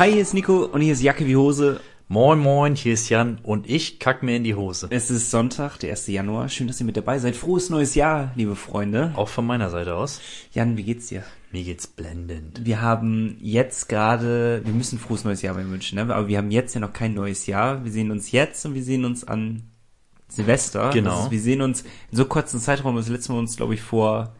Hi, hier ist Nico und hier ist Jacke wie Hose. Moin moin, hier ist Jan und ich kack mir in die Hose. Es ist Sonntag, der 1. Januar. Schön, dass ihr mit dabei seid. Frohes neues Jahr, liebe Freunde. Auch von meiner Seite aus. Jan, wie geht's dir? Mir geht's blendend. Wir haben jetzt gerade, wir müssen frohes neues Jahr bei wünschen, ne? aber wir haben jetzt ja noch kein neues Jahr. Wir sehen uns jetzt und wir sehen uns an Silvester. Genau. Ist, wir sehen uns in so kurzen Zeitraum, das letzte Mal uns, glaube ich, vor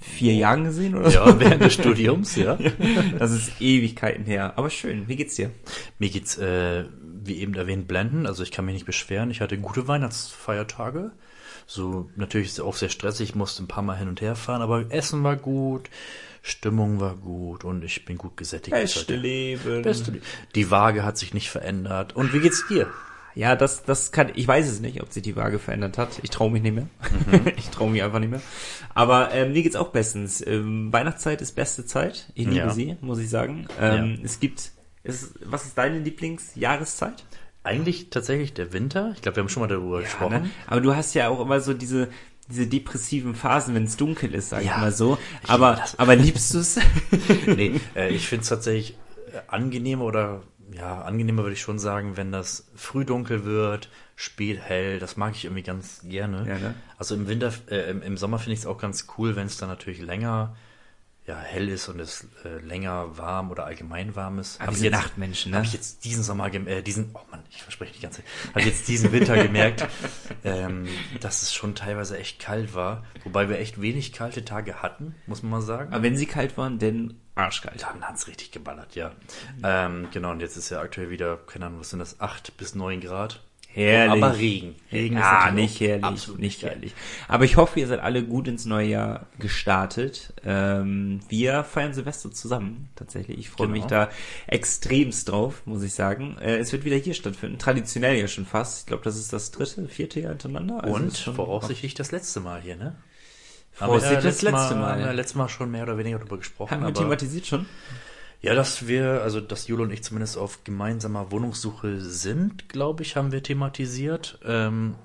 vier Jahren gesehen oder Ja, während des Studiums, ja. Das ist Ewigkeiten her. Aber schön, wie geht's dir? Mir geht's, äh, wie eben erwähnt, blenden. Also ich kann mich nicht beschweren. Ich hatte gute Weihnachtsfeiertage. So, natürlich ist es auch sehr stressig. Ich musste ein paar Mal hin und her fahren, aber Essen war gut. Stimmung war gut und ich bin gut gesättigt. Beste Leben. Beste Leben. Die Waage hat sich nicht verändert. Und wie geht's dir? Ja, das, das kann, ich weiß es nicht, ob sich die Waage verändert hat. Ich traue mich nicht mehr. ich traue mich einfach nicht mehr. Aber ähm, mir geht's auch bestens. Ähm, Weihnachtszeit ist beste Zeit. Ich liebe Ja. sie, muss ich sagen. Ähm, Ja. Es gibt, es, was ist deine Lieblingsjahreszeit? Eigentlich tatsächlich der Winter. Ich glaube, wir haben schon mal darüber gesprochen. ne? Aber du hast ja auch immer so diese, diese depressiven Phasen, wenn es dunkel ist, sag ich Ja, mal so. Aber, aber liebst du es? nee, äh, ich finde es tatsächlich äh, angenehmer oder ja, angenehmer würde ich schon sagen, wenn das früh dunkel wird, spät hell, das mag ich irgendwie ganz gerne. Ja, ne? Also im Winter, äh, im, im Sommer finde ich es auch ganz cool, wenn es dann natürlich länger ja, hell ist und es äh, länger warm oder allgemein warm ist. Ah, Hab wir ich jetzt- Nachtmenschen, ne? Habe ich jetzt diesen Sommer, äh, diesen, oh Mann, ich verspreche die ganze Zeit, habe ich jetzt diesen Winter gemerkt, ähm, dass es schon teilweise echt kalt war, wobei wir echt wenig kalte Tage hatten, muss man mal sagen. Aber wenn sie kalt waren, denn arschkalt. Dann hat's richtig geballert, ja. Ähm, genau, und jetzt ist ja aktuell wieder, keine Ahnung, was sind das, 8 bis 9 Grad. Herrlich. Aber Regen. Regen ja, natürlich nicht herrlich, absolut nicht herrlich. Aber ich hoffe, ihr seid alle gut ins neue Jahr gestartet. Ähm, wir feiern Silvester zusammen, tatsächlich. Ich freue Genau. mich da extremst drauf, muss ich sagen. Äh, es wird wieder hier stattfinden, traditionell ja schon fast. Ich glaube, das ist das dritte, vierte Jahr hintereinander. Also Und ist schon- voraussichtlich das letzte Mal hier, ne? Voraussichtlich Haben wir das letzte Mal. Haben wir letztes Mal schon mehr oder weniger darüber gesprochen. Haben wir aber thematisiert schon? ja, dass wir, also dass Jule und ich zumindest auf gemeinsamer Wohnungssuche sind, glaube ich, haben wir thematisiert. Ähm,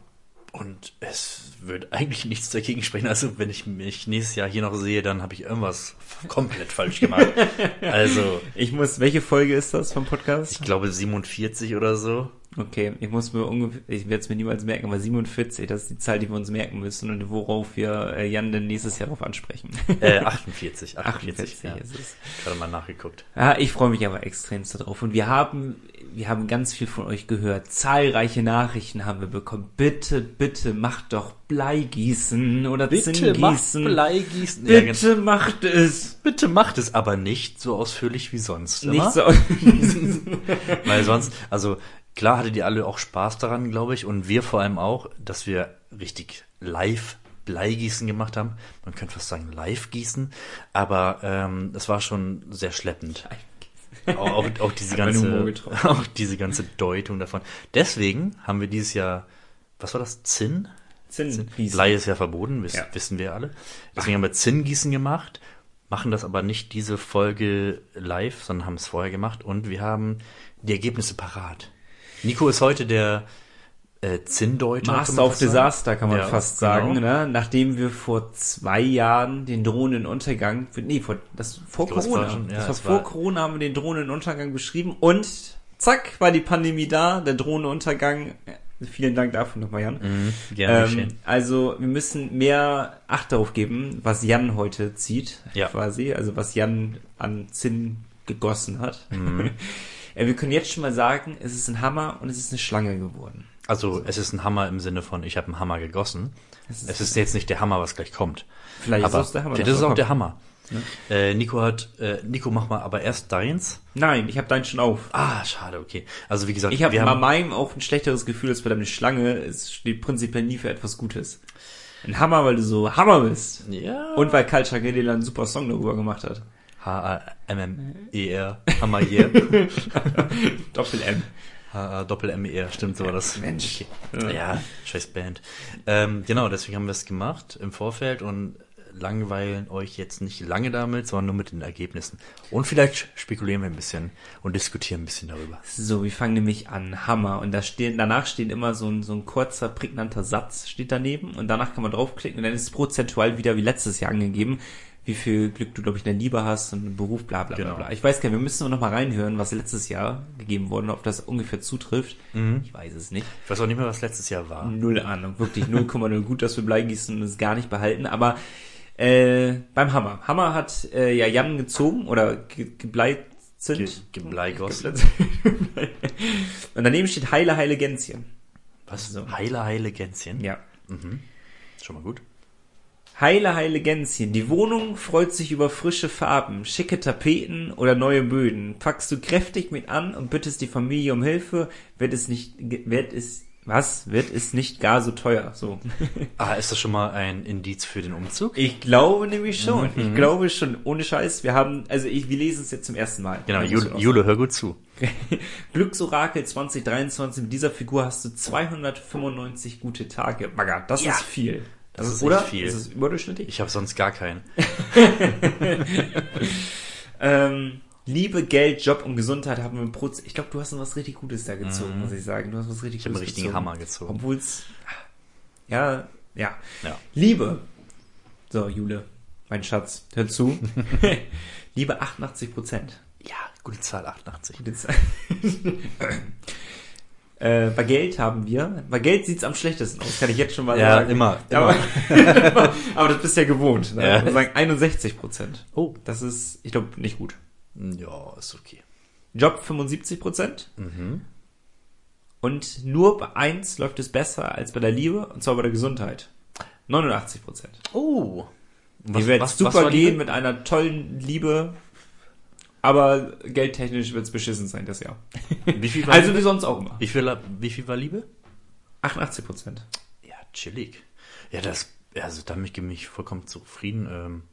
und es wird eigentlich nichts dagegen sprechen. Also wenn ich mich nächstes Jahr hier noch sehe, dann habe ich irgendwas komplett falsch gemacht. Also Ich muss, welche Folge ist das vom Podcast? ich glaube 47 oder so. Okay, ich muss mir ungefähr, ich werde es mir niemals merken, aber 47, das ist die Zahl, die wir uns merken müssen und worauf wir äh, Jan denn nächstes Jahr darauf ansprechen. Äh, 48, 48, 48 ja. ist es. Gerade mal nachgeguckt. Ja, ich freue mich aber extremst darauf. Und wir haben, wir haben ganz viel von euch gehört. Zahlreiche Nachrichten haben wir bekommen. Bitte, bitte macht doch Bleigießen oder Zinngießen. Bleigießen. Ja, genau. Bitte macht es. Bitte macht es aber nicht so ausführlich wie sonst. Nicht immer. so. Weil sonst, also klar hattet ihr alle auch Spaß daran, glaube ich, und wir vor allem auch, dass wir richtig live Bleigießen gemacht haben. Man könnte fast sagen Live-Gießen, aber ähm, es war schon sehr schleppend. Auch, auch, auch diese ganze, auch diese ganze Deutung davon. Deswegen haben wir dieses Jahr, was war das? Zinn? Zinngießen. Blei ist ja verboten, wiss, Ja. wissen wir alle. Deswegen haben wir Zinngießen gemacht, machen das aber nicht diese Folge live, sondern haben es vorher gemacht und wir haben die Ergebnisse parat. Nico ist heute der äh, Zinndeuter. Master of. Disaster kann man Ja, fast genau. sagen, ne? Nachdem wir vor zwei Jahren den Drohnenuntergang, nee, vor, das, vor es Corona, war schon- ja, das war vor war- Corona haben wir den Drohnenuntergang beschrieben und zack, war die Pandemie da, der Drohnenuntergang, vielen Dank dafür nochmal, Jan. Mhm, gerne Ähm, geschehen. also wir müssen mehr Acht darauf geben, was Jan heute zieht, Ja. quasi, also was Jan an Zinn gegossen hat. Mhm. Äh, wir können jetzt schon mal sagen, es ist ein Hammer und es ist eine Schlange geworden. Also es ist ein Hammer im Sinne von, ich habe einen Hammer gegossen. Es ist- Es ist jetzt nicht der Hammer, was gleich kommt. Vielleicht aber ist es der Hammer. Vielleicht der ist es auch der Hammer. Äh, Nico hat, äh, Nico mach mal aber erst deins. Nein, ich habe deinen schon auf. Ah, schade, okay. Also wie gesagt, Ich habe wir bei haben, meinem auch ein schlechteres Gefühl als bei deiner Schlange. Es steht prinzipiell nie für etwas Gutes. Ein Hammer, weil du so Hammer bist. ja, Und weil Guerrilla einen super Song darüber gemacht hat. H-A-M-M-E-R, Hammer hier. Doppel-M. H-A-Doppel-M-E-R, stimmt so war das. Mensch. Okay. Ja, scheiß Band. Ähm, genau, deswegen haben wir es gemacht im Vorfeld und langweilen euch jetzt nicht lange damit, sondern nur mit den Ergebnissen. Und vielleicht spekulieren wir ein bisschen und diskutieren ein bisschen darüber. So, wir fangen nämlich an. Hammer. Und da stehen, danach steht immer so ein, so ein kurzer, prägnanter Satz steht daneben. Und danach kann man draufklicken und dann ist es prozentual wieder wie letztes Jahr angegeben, wie viel Glück du, glaube ich, in der Liebe hast und im Beruf, bla bla Genau. bla bla. Ich weiß gar nicht, wir müssen noch mal reinhören, was letztes Jahr gegeben wurde, ob das ungefähr zutrifft. Ich weiß es nicht. Ich weiß auch nicht mehr, was letztes Jahr war. Null Ahnung, wirklich 0,0 gut, dass wir Bleigießen und es gar nicht behalten, aber äh, beim Hammer. Hammer hat äh, ja Jan gezogen oder ge gebleit sind. Ge Gebleigossen. und daneben steht Heile, Heile Gänschen. Was? So. Heile, heile Gänschen? Ja. Schon mal gut. Heile, heile Gänschen. Die Wohnung freut sich über frische Farben, schicke Tapeten oder neue Böden. Packst du kräftig mit an und bittest die Familie um Hilfe, wird es nicht, wird es, was? Wird es nicht gar so teuer? So. Ah, ist das schon mal ein Indiz für den Umzug? Ich glaube nämlich schon. Mhm. Ich glaube schon. Ohne Scheiß. Wir haben, also ich, wir lesen es jetzt zum ersten Mal. Genau, muss Jule, Jule, hör gut zu. Glücksorakel 2023. Mit dieser Figur hast du 295 gute Tage. Bagger, das Ja. ist viel. Das ist oder? echt viel. Das ist überdurchschnittlich. Ich habe sonst gar keinen. Ähm, Liebe, Geld, Job und Gesundheit haben wir im Proz. Ich glaube, du hast noch was richtig Gutes da gezogen, muss ich sagen. Du hast was richtig Mhm. Ich habe einen Gutes richtigen. Hammer gezogen. Obwohl es, ja, ja. Ja. Liebe. So, Jule, mein Schatz, hör zu. Liebe 88 Prozent. Ja, gute Zahl, 88. äh, bei Geld haben wir, bei Geld sieht's am schlechtesten aus, kann ich jetzt schon mal Ja, sagen. immer, Aber, aber das bist ja gewohnt. Ne? Ja. Sagen 61 Prozent. Oh. Das ist, ich glaube, nicht gut. Ja, ist okay. Job 75 Prozent. Mhm. Und nur bei eins läuft es besser als bei der Liebe, und zwar bei der Gesundheit. 89 Prozent. Oh. Die wird super war gehen mit einer tollen Liebe, aber geldtechnisch wird's beschissen sein das Jahr. Wie viel war Also Liebe? wie sonst auch immer. Wie viel, wie viel war Liebe? 88 Prozent. Ja, chillig. Ja, das, also damit gebe ich vollkommen zufrieden. Ähm,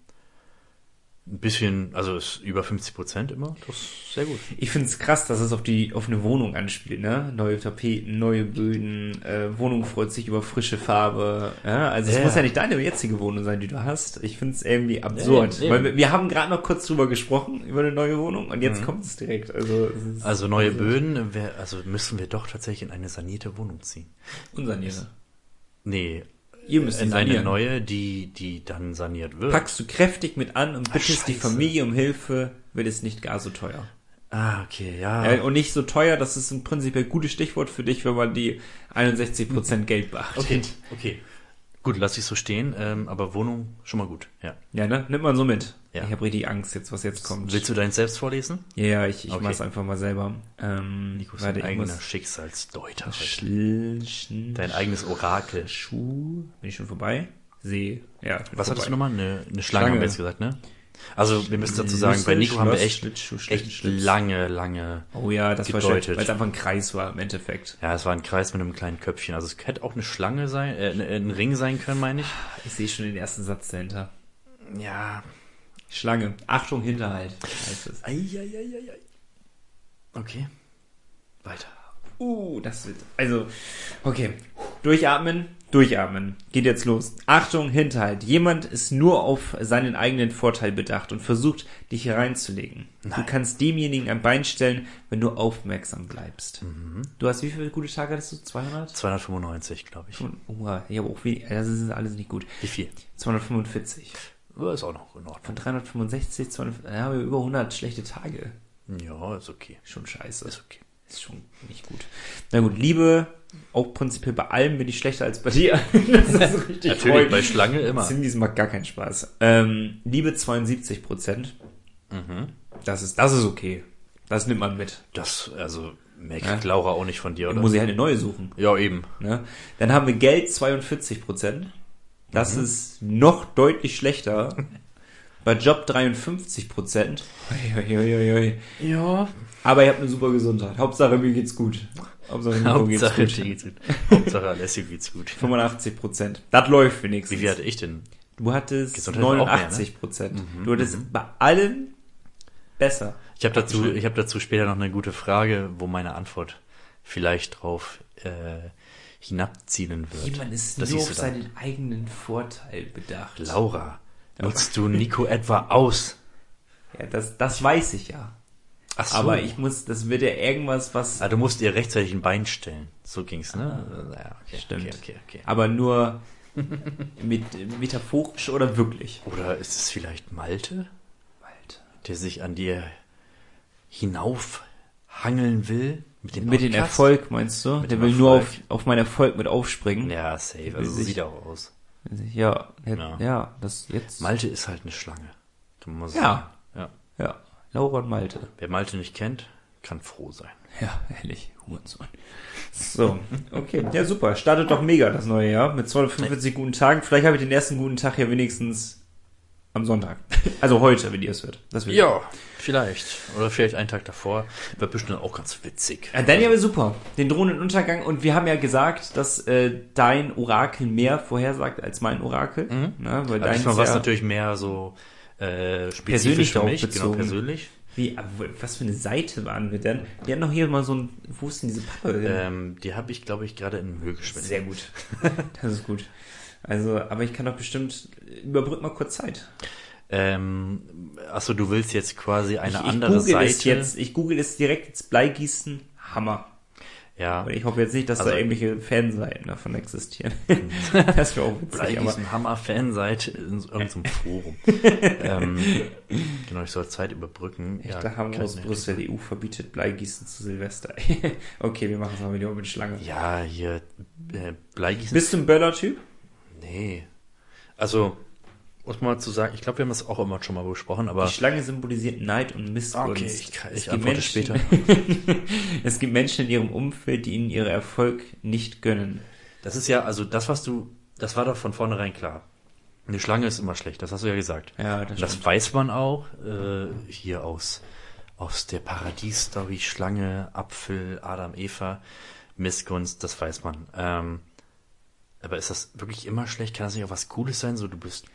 ein bisschen, also ist über 50 Prozent immer. Das ist sehr gut. Ich find's krass, dass es auf die auf eine Wohnung anspielt, ne? Neue Tapeten, neue Böden, äh, Wohnung freut sich über frische Farbe. Ja? Also es Ja. muss ja nicht deine jetzige Wohnung sein, die du hast. Ich find's irgendwie absurd. Ja. Weil wir, wir haben gerade noch kurz drüber gesprochen, über eine neue Wohnung, und jetzt kommt es direkt. Also, es Mhm. Also neue Böden, wär, also müssen wir doch tatsächlich in eine sanierte Wohnung ziehen. unsaniere. Nee, Ihr müsst in eine sanieren. neue, die, die dann saniert wird. Packst du kräftig mit an und bittest die Scheiße. Familie um Hilfe, wird es nicht gar so teuer. Ah, okay, ja. Ja, und nicht so teuer, das ist ein prinzipiell gutes Stichwort für dich, wenn man die 61% Geld beachtet. okay, okay. Gut, lass ich so stehen, ähm, aber Wohnung schon mal gut, ja. Ja, ne? Nimmt man so mit. Ja. Ich habe richtig Angst jetzt, was jetzt kommt. Willst du deins selbst vorlesen? Ja, ja, ich, ich Okay. mach's einfach mal selber. Ähm, Nico ist dein eigener muss... Schicksalsdeuter. Schl Sch Dein eigenes Orakel. Schuh. Bin ich schon vorbei? See. Ja. Was hattest du vorbei. nochmal? Eine, eine Schlange, Schlange. haben wir jetzt gesagt, ne? Also, wir müssen dazu sagen, bei Nico haben wir echt, echt lange, lange, Oh ja, das war gedeutet. schön, weil es einfach ein Kreis war im Endeffekt. ja, es war ein Kreis mit einem kleinen Köpfchen. Also, es hätte auch eine Schlange sein, äh, ein Ring sein können, meine ich. Ich sehe schon den ersten Satz dahinter. Ja. Schlange. Achtung, Hinterhalt. Heißt es. Eieieiei. Okay. Weiter. Uh, das wird. Also, okay. Durchatmen, durchatmen. Geht jetzt los. Achtung, Hinterhalt. Jemand ist nur auf seinen eigenen Vorteil bedacht und versucht, dich hereinzulegen. Du Nein. kannst demjenigen ein Bein stellen, wenn du aufmerksam bleibst. Du hast wie viele gute Tage hattest du? 200? 295, glaube ich. Oh, ich habe auch wenig. Das ist alles nicht gut. Wie viel? 245. Ja, Ist auch noch in Von Ordnung. 365, 200, ja, haben wir über 100 schlechte Tage. Ja, ist okay. Schon scheiße. Ist okay. Ist schon nicht gut. Na gut, Liebe, auch prinzipiell bei allem bin ich schlechter als bei dir. das ist richtig Natürlich, freundlich. bei Schlange immer. Cindy's macht gar keinen Spaß. Ähm, Liebe 72 Prozent. Mhm. Das ist, das ist okay. Das nimmt man mit. Das, also, mehr Ja. Laura auch nicht von dir, Dann oder? muss ich halt eine neue suchen. Ja, eben. Ne? Dann haben wir Geld 42 Prozent. Das Mhm. ist noch deutlich schlechter. Bei Job 53 Prozent. Ja. Aber ihr habt eine super Gesundheit. Hauptsache mir geht's gut. Hauptsache Nico geht's Hauptsache, gut. geht's gut. Hauptsache, Alessio geht's gut. 85 Prozent. Das läuft wenigstens. Wie viel hatte ich denn? Du hattest Gesundheit war auch mehr, ne? 89 Prozent. Du hattest bei allen besser. Ich habe dazu, ich habe dazu später noch eine gute Frage, wo meine Antwort vielleicht drauf äh, hinabzielen wird. Jemand ist Das nur auf seinen eigenen Vorteil bedacht. Laura, nutzt du Nico etwa aus? Ja, das, das weiß ich ja. Ach so. Aber ich muss, das wird ja irgendwas, was, Ah, du musst ihr rechtzeitig ein Bein stellen. So ging's, ne? ja, okay, stimmt. Okay, okay, okay. aber nur Mit metaphorisch oder wirklich? Oder ist es vielleicht Malte, Alter. der sich an dir hinaufhangeln will? Mit dem Mit Podcast? Erfolg, meinst du? Mit Der dem will nur auf, Erfolg. auf meinen Erfolg mit aufspringen. Ja, safe. Also sich- sieht auch aus. Ja, ja, Ja. ja das jetzt. Malte ist halt eine Schlange. Kann man Ja. sagen. Ja. Ja, Laura und Malte. Wer Malte nicht kennt, kann froh sein. Ja, ehrlich, Hurensohn. So, okay. Ja, super. Startet doch mega das neue Jahr mit 245 guten Tagen. Vielleicht habe ich den ersten guten Tag ja wenigstens am Sonntag. Also heute, wenn ihr es hört. Das wird Ja, vielleicht. Oder vielleicht einen Tag davor. Wird bestimmt auch ganz witzig. Ja, dann ja aber super. Den drohenden Untergang. Und wir haben ja gesagt, dass äh, dein Orakel mehr vorhersagt als mein Orakel. Ne, weil Also deins diesmal war es ja, natürlich mehr so äh, spezifisch Persönlich für mich, genau persönlich. Wie, was für eine Seite waren wir denn? Wir hatten noch hier mal so ein, wo ist denn diese Pappe? Ähm, die habe ich, glaube ich, gerade in Müll geschmissen. Sehr gut. Das ist gut. Also, aber ich kann doch bestimmt, überbrück mal kurz Zeit. Ähm, achso, du willst jetzt quasi eine ich, ich andere google Seite. es jetzt, ich google es direkt jetzt Bleigießen, Hammer. Ja, Aber ich hoffe jetzt nicht, dass Also- da irgendwelche Fanseiten davon existieren. das wäre auch witzig, aber Bleigießen Hammer Fanseite in irgendeinem Forum. ähm, genau, ich soll Zeit überbrücken. echt, ja, kann aus Brüssel, EU verbietet Bleigießen zu Silvester. okay, wir machen es mal wieder mit Schlange. Ja, hier äh, Bleigießen. Bist du ein Böller-Typ? nee. Also, muss man mal zu sagen, ich glaube, wir haben das auch immer schon mal besprochen, aber Die Schlange symbolisiert Neid und Missgunst. Okay, ich kann- ich antworte Menschen- es gibt Menschen in ihrem Umfeld, die ihnen ihren Erfolg nicht gönnen. das ist ja, also das, was du, das war doch von vornherein klar. Eine Schlange ist immer schlecht, das hast du ja gesagt. Ja, das das weiß man auch äh, hier aus, aus der Paradies-Story, Schlange, Apfel, Adam, Eva, Missgunst, das weiß man. Ähm, aber ist das wirklich immer schlecht? Kann das nicht auch was Cooles sein? So, du bist,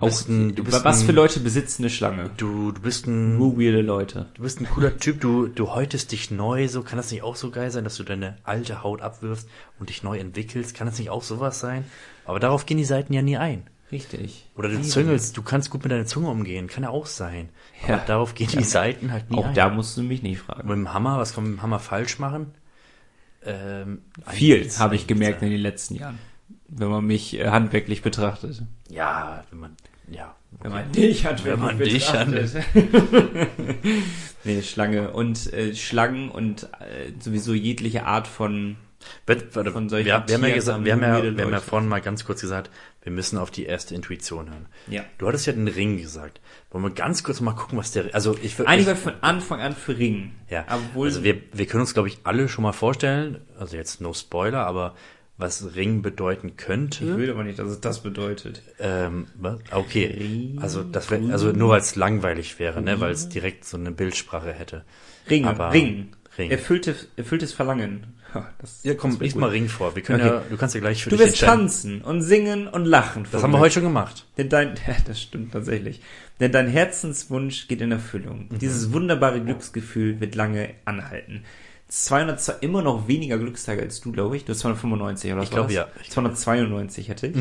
Auch, ein, du bist was ein, für Leute besitzen eine Schlange? Du, du bist ein, Nur weirde Leute. du bist ein cooler Typ, du, du häutest dich neu, so, kann das nicht auch so geil sein, dass du deine alte Haut abwirfst und dich neu entwickelst? Kann das nicht auch sowas sein? Aber darauf gehen die Seiten ja nie ein. Richtig. Oder du züngelst, du kannst gut mit deiner Zunge umgehen, kann ja auch sein. Ja. Aber darauf gehen die Seiten halt nie Auch ein. da musst du mich nicht Und fragen. mit dem Hammer, was kann man mit dem Hammer falsch machen? Ähm, Viel habe ich gemerkt in den letzten Jahren. Wenn man mich äh, handwerklich betrachtet. Ja, wenn man, ja. Wenn man dich handwerklich Wenn man dich betrachtet. nee, Schlange. Und äh, Schlangen und äh, sowieso jegliche Art von Von wir, solchen wir haben ja gesagt, wir haben ja, wir haben ja vorhin mal ganz kurz gesagt, wir müssen auf die erste Intuition hören. Ja. Du hattest ja den Ring gesagt. Wollen wir ganz kurz mal gucken, was der, also ich würde, Eigentlich war von Anfang an für Ring. ja, Obwohl, also wir, wir können uns glaube ich alle schon mal vorstellen, also jetzt no Spoiler, aber was Ring bedeuten ich könnte. will aber nicht, dass es das bedeutet. Ähm, was? Okay, also das wäre, also nur weil es langweilig wäre, ne, weil es direkt so eine Bildsprache hätte. Ring, Aber- Ring. Ring. Erfülltes, erfülltes Verlangen. Das, Ja, komm, wär lies mal Ring vor. Wir können Okay. ja, du kannst ja gleich für Du dich wirst tanzen und singen und lachen. Das haben wir heute schon gemacht. Denn dein, ja, das stimmt tatsächlich. Denn dein Herzenswunsch geht in Erfüllung. Mhm. Dieses wunderbare Glücksgefühl wird lange anhalten. 200, immer noch weniger Glückstage als du, glaube ich. Du hast 295 oder was Ich glaube, ja. Ich- 292 hätte ich.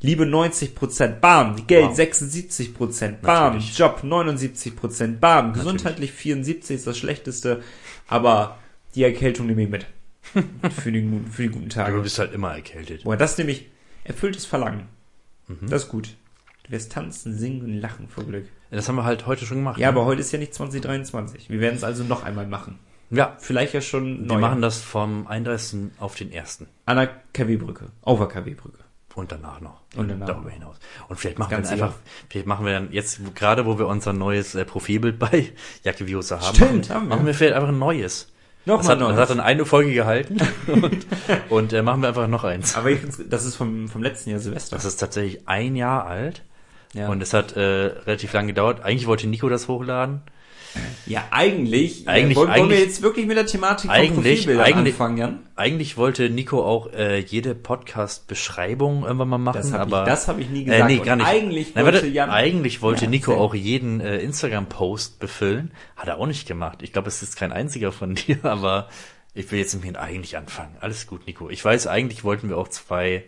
Liebe 90 Prozent, bam. Geld Wow. 76 Prozent, bam. Natürlich. Job 79 Prozent, bam. Gesundheitlich 74 ist das Schlechteste. Aber die Erkältung nehme ich mit. für, die, guten- für die guten Aber du Tage. bist halt immer erkältet. Boah, das nämlich erfülltes Verlangen. Mhm. Das ist gut. Du wirst tanzen, singen und lachen vor Glück. Das haben wir halt heute schon gemacht. Ja, ne? aber heute ist ja nicht 2023. Wir werden es also noch einmal machen. Ja, Vielleicht ja schon wir neu. machen das vom 31. auf den 1. An der KW-Brücke. Auf der KW-Brücke. Und danach noch. Und danach Darüber hinaus. Und vielleicht machen wir Ganz dann einfach, vielleicht machen wir dann jetzt, gerade wo wir unser neues äh, Profilbild bei Jacke Hose haben, Stimmt, machen, haben wir. machen wir vielleicht einfach ein neues. Noch Das mal hat, neu. das hat dann eine Folge gehalten und, und äh, machen wir einfach noch eins. Aber ich das ist vom, vom letzten Jahr Silvester. Das ist tatsächlich ein Jahr alt ja. und es hat äh, relativ lang gedauert. Eigentlich wollte Nico das hochladen. Ja, eigentlich, Eigentlich- äh, wollen, wollen wir eigentlich- jetzt wirklich mit der Thematik Eigentlich- eigentlich- anfangen, Jan? Eigentlich wollte Nico auch äh, jede Podcast-Beschreibung irgendwann mal machen, Das habe aber ich, das hab ich nie Äh, gesagt. nee, Und gar nicht. Eigentlich Nein, wollte Jan... eigentlich wollte Ja, Nico auch jeden äh, Instagram-Post befüllen. Hat er auch nicht gemacht. Ich glaube, es ist kein einziger von dir, aber ich will jetzt mit eigentlich anfangen. Alles gut, Nico. Ich weiß, eigentlich wollten wir auch zwei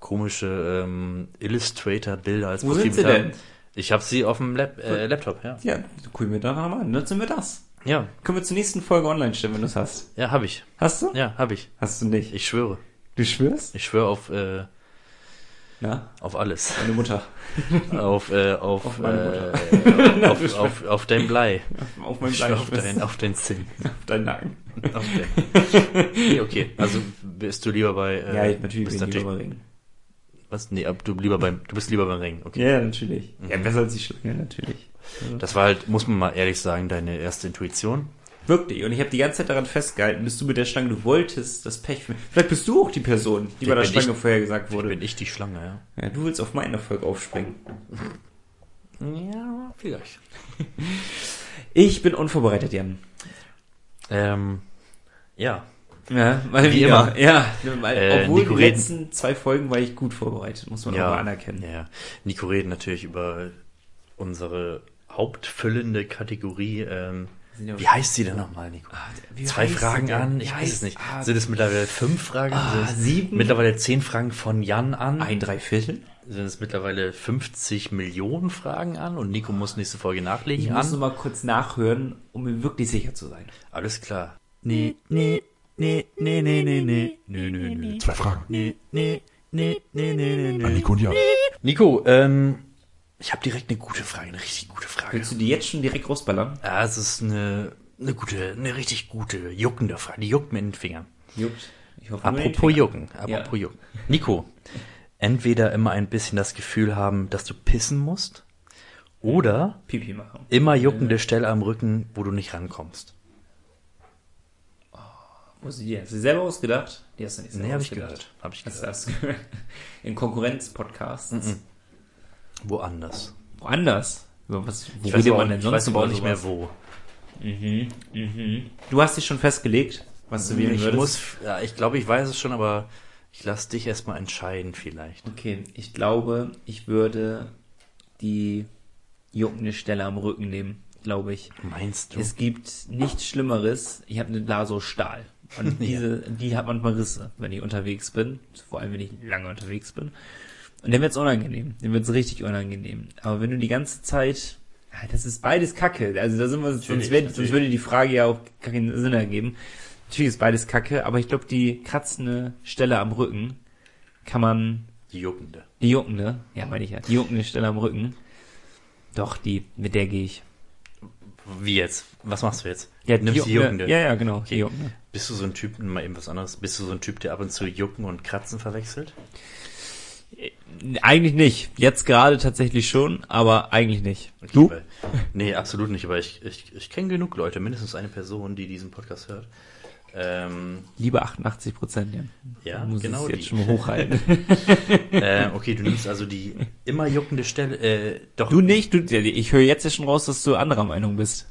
komische ähm, Illustrator-Bilder als Wo sind sie haben. denn? Ich habe sie auf dem Lap äh, Laptop, ja. Ja, gucken wir da mal. Nutzen wir das. Ja, Können wir zur nächsten Folge online stellen, wenn du es hast. ja, habe ich. Hast du? Ja, habe ich. Hast du nicht. Ich schwöre. Du schwörst? Ich schwöre auf äh, Na, Auf alles. meine Mutter. auf, äh, auf, Auf meine äh, auf, auf, auf dein Blei. Auf meinem auf, Bleistift. dein, auf dein Zinn. auf deinen Nacken. Auf dein. Nee, okay. Also bist du lieber bei. Äh, ja, ich natürlich bist natürlich lieber Ring. Was? Nee, ab, du lieber beim, du bist lieber beim Ring. Okay. Ja, natürlich. Ja, Mhm. besser als die Schlange, natürlich. Das war halt, muss man mal ehrlich sagen, deine erste Intuition. Wirklich. Und ich habe die ganze Zeit daran festgehalten, bist du mit der Schlange, du wolltest das Pech. Vielleicht bist du auch die Person, die bei der bin ich- Schlange vorher gesagt wurde. Bin ich die Schlange, ja? Ja, du willst auf meinen Erfolg aufspringen. Ja, vielleicht. Ich bin unvorbereitet, Jan. Ähm, ja. Ja, mal Wie wieder. immer. Ja, weil, Äh, obwohl Nico die reden- letzten zwei Folgen war ich gut vorbereitet, muss man auch mal anerkennen. Ja, ja. Nico reden natürlich über unsere hauptfüllende Kategorie. Ähm, ja- wie heißt sie denn nochmal, Nico? Ah, Zwei Fragen an, ich weiß es nicht. Ah, Sind es mittlerweile fünf Fragen? Ah, sieben? Mittlerweile zehn Fragen von Jan an? ein Dreiviertel? Sind es mittlerweile 50 Millionen Fragen an? Und Nico muss nächste Folge nachlegen Ich muss nur an? mal kurz nachhören, um mir wirklich sicher zu sein. Alles klar. Nee, nee, nee, nee, nee, nee, nee, nee, nee, nee. Zwei Fragen. Nee, nee, nee, nee, nee, nee. nee. Nico und Jan. Nico, ähm, ich habe direkt eine gute Frage, eine richtig gute Frage. Willst du die jetzt schon direkt rausballern? Ja, es ist eine, eine gute, eine richtig gute, juckende Frage. Die juckt mir in den Fingern. Juckt. Ich hoffe, apropos jucken, apropos ja. jucken. Nico, entweder immer ein bisschen das Gefühl haben, dass du pissen musst, oder Pipi machen. immer juckende ja. Stelle am Rücken, wo du nicht rankommst. Ich die, hast du selber ausgedacht? Die hast du nicht selber Nee, habe ich ausgedacht. gehört. Hab ich gehört. In Konkurrenz-Podcasts. Woanders. Woanders. Über was, wo Ich weiß, redet man denn ich sonst weiß aber auch nicht mehr wo. Du hast dich schon festgelegt, was du wählen Ich würdest? muss, ja, ich glaube, ich weiß es schon, aber ich lasse dich erstmal entscheiden vielleicht. Okay, ich glaube, ich würde die juckende Stelle am Rücken nehmen, glaube ich. Meinst du? Es gibt nichts Schlimmeres. Ich habe eine Blase aus Stahl. Und diese, die hat manchmal Risse, wenn ich unterwegs bin. Vor allem, wenn ich lange unterwegs bin. Und dann wird's unangenehm. Dann wird's richtig unangenehm. Aber wenn du die ganze Zeit, ja, das ist beides Kacke. Also da sind wir, sonst, wär, sonst würde die Frage ja auch keinen Sinn ergeben. Natürlich ist beides Kacke, aber ich glaube, die kratzende Stelle am Rücken kann man, die juckende. die juckende, ja meine ich ja, die juckende Stelle am Rücken, doch, die, mit der gehe ich. Wie jetzt? Was machst du jetzt? Ja, Nimmst die juckende. Ja, ja, genau, Okay. Bist du so ein Typ, mal eben was anderes, bist du so ein Typ, der ab und zu Jucken und Kratzen verwechselt? Eigentlich nicht. Jetzt gerade tatsächlich schon, aber eigentlich nicht. Okay, Du? Weil, nee, absolut nicht, aber ich, ich, ich kenne genug Leute, mindestens eine Person, die diesen Podcast hört. Ähm, Lieber 88 Prozent, ja. ja, Muss genau ich die. jetzt schon mal hochhalten. äh, okay, du nimmst also die immer juckende Stelle, äh, doch. du nicht, du, ich höre jetzt ja schon raus, dass du anderer Meinung bist.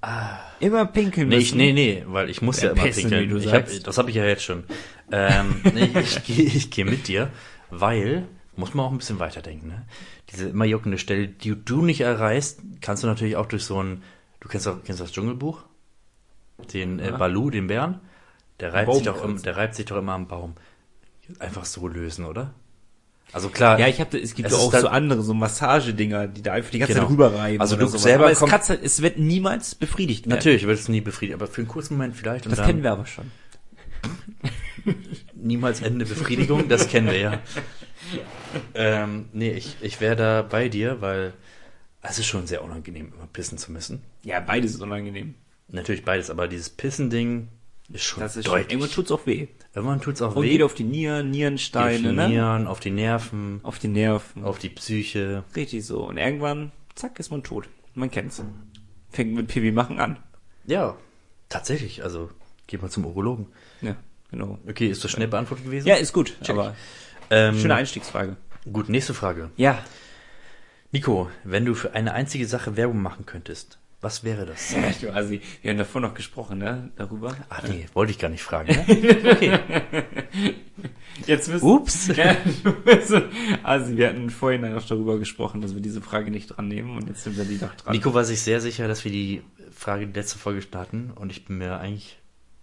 Ah. Immer pinkeln Nee, ich, müssen. nee, nee, weil ich muss ja, Ja, immer pissen, pinkeln. ich hab, das habe ich ja jetzt schon. Ähm, nee, ich gehe ich geh mit dir, weil, muss man auch ein bisschen weiterdenken, ne? Diese immer juckende Stelle, die du nicht erreichst, kannst du natürlich auch durch so ein, du kennst, auch, kennst das Dschungelbuch? Den äh. Balu, den Bären? Der reibt, sich doch, im, der reibt sich doch immer am Baum. Einfach so lösen, oder? Also klar, Ja, ich habe, es gibt Es ja auch so andere, so Massagedinger, die da einfach die ganze Genau. Zeit rüberreiben. Also du selber aber es, halt, es wird niemals befriedigt werden. natürlich wird es nie befriedigt, aber für einen kurzen Moment vielleicht. Das kennen wir aber schon. Niemals Ende Befriedigung, das kennen wir ja. ähm, nee, ich, ich wäre da bei dir, weil es ist schon sehr unangenehm, immer pissen zu müssen. Ja, beides ist unangenehm. Natürlich beides, aber dieses Pissen-Ding ist schon Das ist schon, deutlich. irgendwann tut's auch weh. Irgendwann tut's auch Und weh. geht auf die Nieren, Nierensteine, ne? Nieren, auf die Nerven, Auf die Nerven. auf die Psyche. Richtig so. Und irgendwann, zack, ist man tot. Man kennt's. Fängt mit Pipi machen an. Ja, tatsächlich. Also, geh mal zum Urologen. Ja, genau. Okay, ist das schnell beantwortet gewesen? Ja, ist gut. Check. Aber Ähm, schöne Einstiegsfrage. gut, nächste Frage. Ja. Nico, wenn du für eine einzige Sache Werbung machen könntest, was wäre das? Du, also, wir haben davor noch gesprochen, ne? Darüber. Ach nee, wollte ich gar nicht fragen. Ne? Jetzt müssen. Ups. Ja, so- also, wir hatten vorhin noch darüber gesprochen, dass wir diese Frage nicht dran nehmen und jetzt sind wir die doch dran. Nico war sich sehr sicher, dass wir die Frage die letzte Folge starten und ich bin mir eigentlich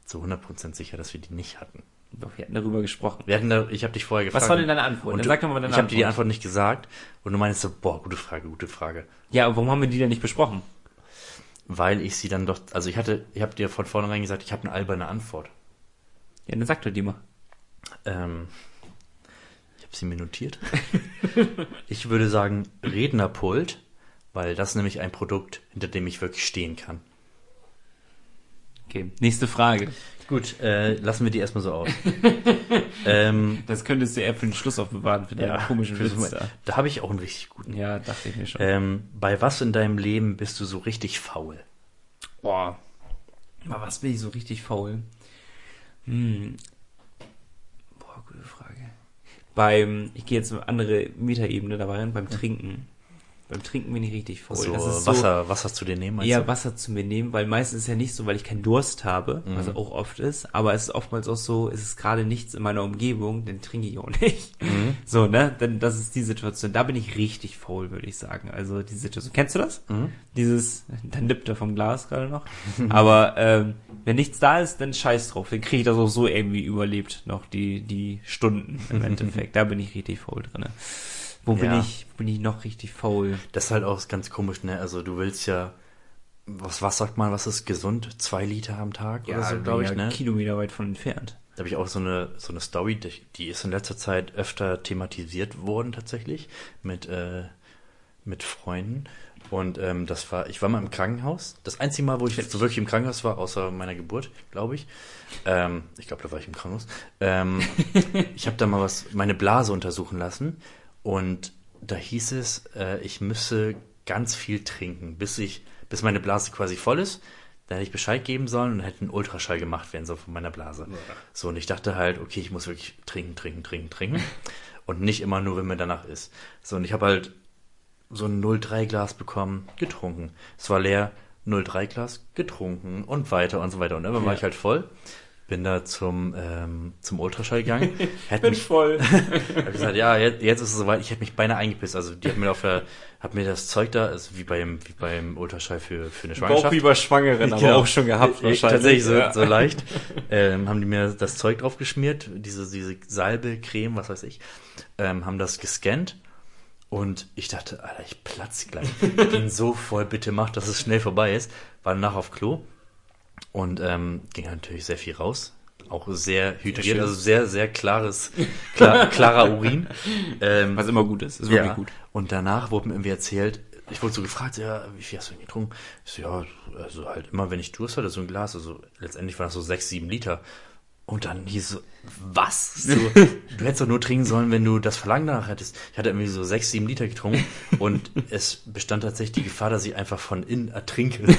zu 100% sicher, dass wir die nicht hatten. Doch, wir hatten darüber gesprochen. Wir hatten da, ich habe dich vorher gefragt. Was war denn deine Antwort? Und Dann sag doch mal deine ich habe dir die Antwort. Antwort nicht gesagt und du meinst so, boah, gute Frage, gute Frage. Ja, aber warum haben wir die denn nicht besprochen? Weil ich sie dann doch, also ich hatte, ich habe dir von vornherein gesagt, ich habe eine alberne Antwort. Ja, dann sag doch die mal. Ähm, habe sie mir notiert. ich würde sagen Rednerpult, weil das ist nämlich ein Produkt, hinter dem ich wirklich stehen kann. Okay, nächste Frage. Gut, äh, lassen wir die erstmal so aus. ähm, Das könntest du eher für den Schluss aufbewahren, für deinen ja, komischen Witz da. da habe ich auch einen richtig guten. Ja, dachte ich mir schon. Ähm, bei was in deinem Leben bist du so richtig faul? Boah. Aber was bin ich so richtig faul? Hm. Boah, gute Frage. Beim, ich gehe jetzt eine andere Metaebene dabei rein, beim Trinken. Beim Trinken bin ich richtig faul. So, das ist Wasser, Wasser zu dir nehmen? eher du? Wasser zu mir nehmen, weil meistens ist es ja nicht so, weil ich keinen Durst habe, was Mhm. auch oft ist, aber es ist oftmals auch so, es ist gerade nichts in meiner Umgebung, dann trinke ich auch nicht. Mhm. So, ne? Dann, das ist die Situation. Da bin ich richtig faul, würde ich sagen. Also die Situation. Kennst du das? Mhm. Dieses, dann nippt er vom Glas gerade noch. Aber ähm, wenn nichts da ist, dann scheiß drauf. Dann kriege ich das auch so irgendwie überlebt, noch die, die Stunden im Endeffekt. da bin ich richtig faul drinne. Wo bin Ja. ich, bin ich noch richtig faul? Das ist halt auch ganz komisch, ne? Also du willst ja, was, was sagt man, was ist gesund? Zwei Liter am Tag oder so, glaube ich, ja ne? Kilometer weit von entfernt. Da habe ich auch so eine, so eine Story, die, die ist in letzter Zeit öfter thematisiert worden tatsächlich mit, äh, mit Freunden. Und ähm, das war, ich war mal im Krankenhaus. Das einzige Mal, wo ich so wirklich im Krankenhaus war, außer meiner Geburt, glaube ich. Ähm, ich glaube, da war ich im Krankenhaus. Ähm, ich habe da mal was, meine Blase untersuchen lassen. Und da hieß es, äh, ich müsse ganz viel trinken, bis ich, bis meine Blase quasi voll ist. Da hätte ich Bescheid geben sollen und hätte ein Ultraschall gemacht werden sollen von meiner Blase. So, und ich dachte halt, okay, ich muss wirklich trinken, trinken, trinken, trinken. und nicht immer nur, wenn mir danach ist. So, und ich habe halt so ein 0,3 Glas bekommen, getrunken. Es war leer, 0,3 Glas, getrunken und weiter und so weiter. Und irgendwann war Ja. ich halt voll. Bin da zum, ähm, zum Ultraschall gegangen. Hätte mich voll. hab gesagt, ja, jetzt, jetzt ist es soweit. Ich hätte mich beinahe eingepisst. Also die hat mir auf der, hat mir das Zeug da, ist wie beim, wie beim Ultraschall für, für eine Schwangerschaft. Bauchfieber Schwangeren, aber Genau. auch schon gehabt wahrscheinlich. Tatsächlich so, Ja. so leicht. Ähm, haben die mir das Zeug drauf geschmiert, diese, diese Salbe, Creme, was weiß ich. Ähm, haben das gescannt. Und ich dachte, Alter, ich platz gleich. Ich bin so voll, bitte mach, dass es schnell vorbei ist. War danach auf Klo. Und ähm, ging natürlich sehr viel raus. Auch sehr hydriert, also sehr, sehr klares, klar, klarer Urin. Ähm, Was immer gut ist, ist ja. wirklich gut. Und danach wurde mir irgendwie erzählt, ich wurde so gefragt, ja, wie viel hast du denn getrunken? Ich so, ja, also halt immer, wenn ich Durst hatte, so ein Glas, also letztendlich waren das so sechs, sieben Liter. Und dann hieß so, was? So, du hättest doch nur trinken sollen, wenn du das Verlangen danach hättest. Ich hatte irgendwie so sechs, sieben Liter getrunken und es bestand tatsächlich die Gefahr, dass ich einfach von innen ertrinke.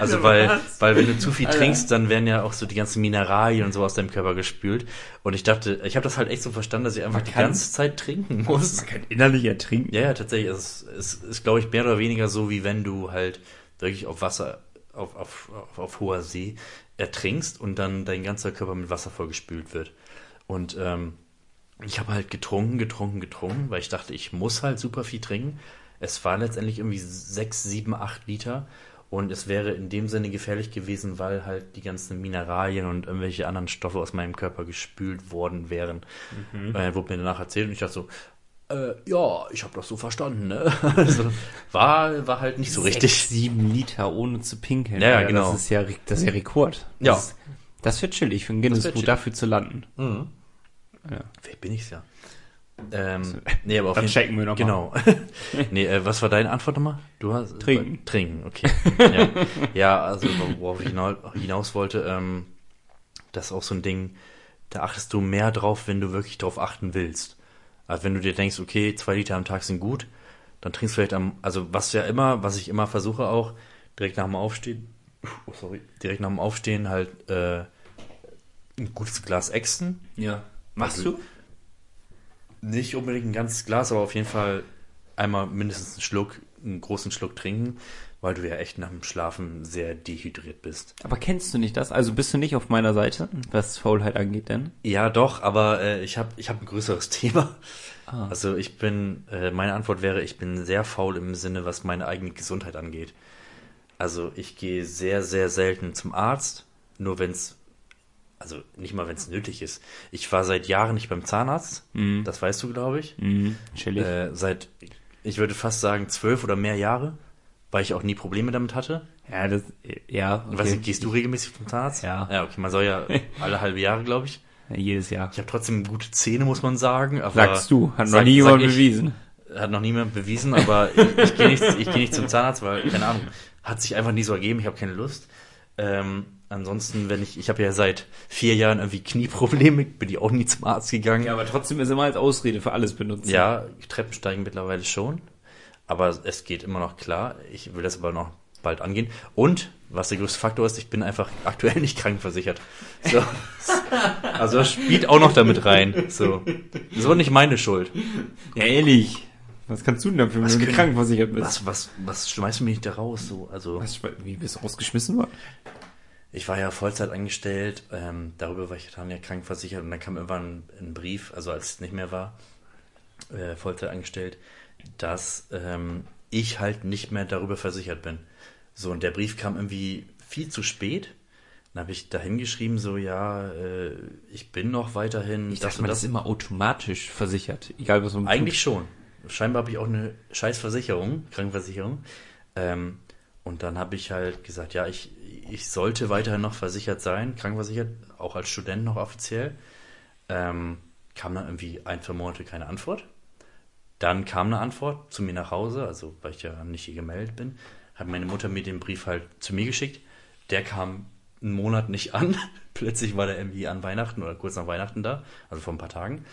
Also weil, weil wenn du zu viel trinkst, dann werden ja auch so die ganzen Mineralien und so aus deinem Körper gespült. Und ich dachte, ich habe das halt echt so verstanden, dass ich einfach die kann- ganze Zeit trinken muss. kann innerlich ertrinken. Ja, ja, tatsächlich. Es ist, es ist glaube ich, mehr oder weniger so, wie wenn du halt wirklich auf Wasser, auf, auf, auf, auf hoher See ertrinkst und dann dein ganzer Körper mit Wasser vollgespült wird. Und ähm, ich habe halt getrunken, getrunken, getrunken, weil ich dachte, ich muss halt super viel trinken. Es war letztendlich irgendwie sechs, sieben, acht Liter. Und es wäre in dem Sinne gefährlich gewesen, weil halt die ganzen Mineralien und irgendwelche anderen Stoffe aus meinem Körper gespült worden wären. Äh, wurde mir danach erzählt und ich dachte so, äh, ja, ich habe das so verstanden, ne? Also, war, war halt nicht so richtig. Sechs, sieben Liter ohne zu pinkeln. Ja, ja, genau. Das ist ja, das ist ja Rekord. Ja. Das, das wird chillig für ein wär Guinness-Buch chill. dafür zu landen. Mhm. Ja. Vielleicht bin ich's ja. Ähm, nee, aber auf Dann jeden checken wir noch Genau. nee, äh, was war deine Antwort nochmal? Du hast Trinken. Trinken, okay. ja. ja, also worauf ich hinaus, hinaus wollte, ähm, das ist auch so ein Ding, da achtest du mehr drauf, wenn du wirklich drauf achten willst. Also wenn du dir denkst, okay, zwei Liter am Tag sind gut, dann trinkst du vielleicht am, also was ja immer, was ich immer versuche auch, direkt nach dem Aufstehen, oh, sorry, direkt nach dem Aufstehen halt äh, ein gutes Glas Exen. Ja. Machst Also- du? Nicht unbedingt ein ganzes Glas, aber auf jeden Fall einmal mindestens einen Schluck, einen großen Schluck trinken, weil du ja echt nach dem Schlafen sehr dehydriert bist. Aber kennst du nicht das? Also bist du nicht auf meiner Seite, was Faulheit angeht denn? Ja, doch, aber äh, ich habe ich hab ein größeres Thema. Ah. Also ich bin, äh, meine Antwort wäre, ich bin sehr faul im Sinne, was meine eigene Gesundheit angeht. Also ich gehe sehr, sehr selten zum Arzt, nur wenn es, also nicht mal wenn es nötig ist. Ich war seit Jahren nicht beim Zahnarzt, Mhm. das weißt du, glaube ich. Mhm. Chillig. Äh, seit, ich würde fast sagen, zwölf oder mehr Jahre, weil ich auch nie Probleme damit hatte. ja, das, ja. Weiß nicht, gehst du regelmäßig zum Zahnarzt? Ja. Ja, okay, man soll ja alle halbe Jahre, glaube ich. Ja, jedes Jahr. Ich habe trotzdem gute Zähne, muss man sagen. Aber Sagst du, hat noch sag- nie jemand bewiesen. Hat noch niemand bewiesen, aber ich, ich gehe nicht, ich geh nicht zum Zahnarzt, weil, keine Ahnung, hat sich einfach nie so ergeben, ich habe keine Lust. Ähm, ansonsten, wenn ich, ich habe ja seit vier Jahren irgendwie Knieprobleme, bin ich auch nie zum Arzt gegangen. Ja, aber trotzdem ist immer als Ausrede für alles benutzt. Ja, Treppensteigen mittlerweile schon. Aber es geht immer noch klar. Ich will das aber noch bald angehen. Und, was der größte Faktor ist, ich bin einfach aktuell nicht krankenversichert. So. Also das spielt auch noch damit rein. So. Das war nicht meine Schuld. Ja, ehrlich. Was kannst du denn dafür, wenn Was du nicht krankenversichert bist? Was, was, was schmeißt du mich da raus? So, also. Was, wie bist du rausgeschmissen worden? Ich war ja Vollzeit angestellt, ähm, darüber war ich dann ja krankenversichert und dann kam irgendwann ein Brief, also als es nicht mehr war, äh, Vollzeit angestellt, dass ähm, ich halt nicht mehr darüber versichert bin. So, und der Brief kam irgendwie viel zu spät. Dann habe ich da hingeschrieben, so, ja, äh, ich bin noch weiterhin Ich dachte, man ist immer automatisch versichert. Egal, was man eigentlich schon. Scheinbar habe ich auch eine scheiß Versicherung, Krankenversicherung. Ähm, und dann habe ich halt gesagt, ja, ich, ich sollte weiterhin noch versichert sein, krankenversichert, auch als Student noch offiziell. Ähm, kam dann irgendwie ein, zwei Monate keine Antwort. Dann kam eine Antwort zu mir nach Hause, also weil ich ja nicht hier gemeldet bin, hat meine Mutter mir den Brief halt zu mir geschickt. Der kam einen Monat nicht an. Plötzlich war der irgendwie an Weihnachten oder kurz nach Weihnachten da, also vor ein paar Tagen.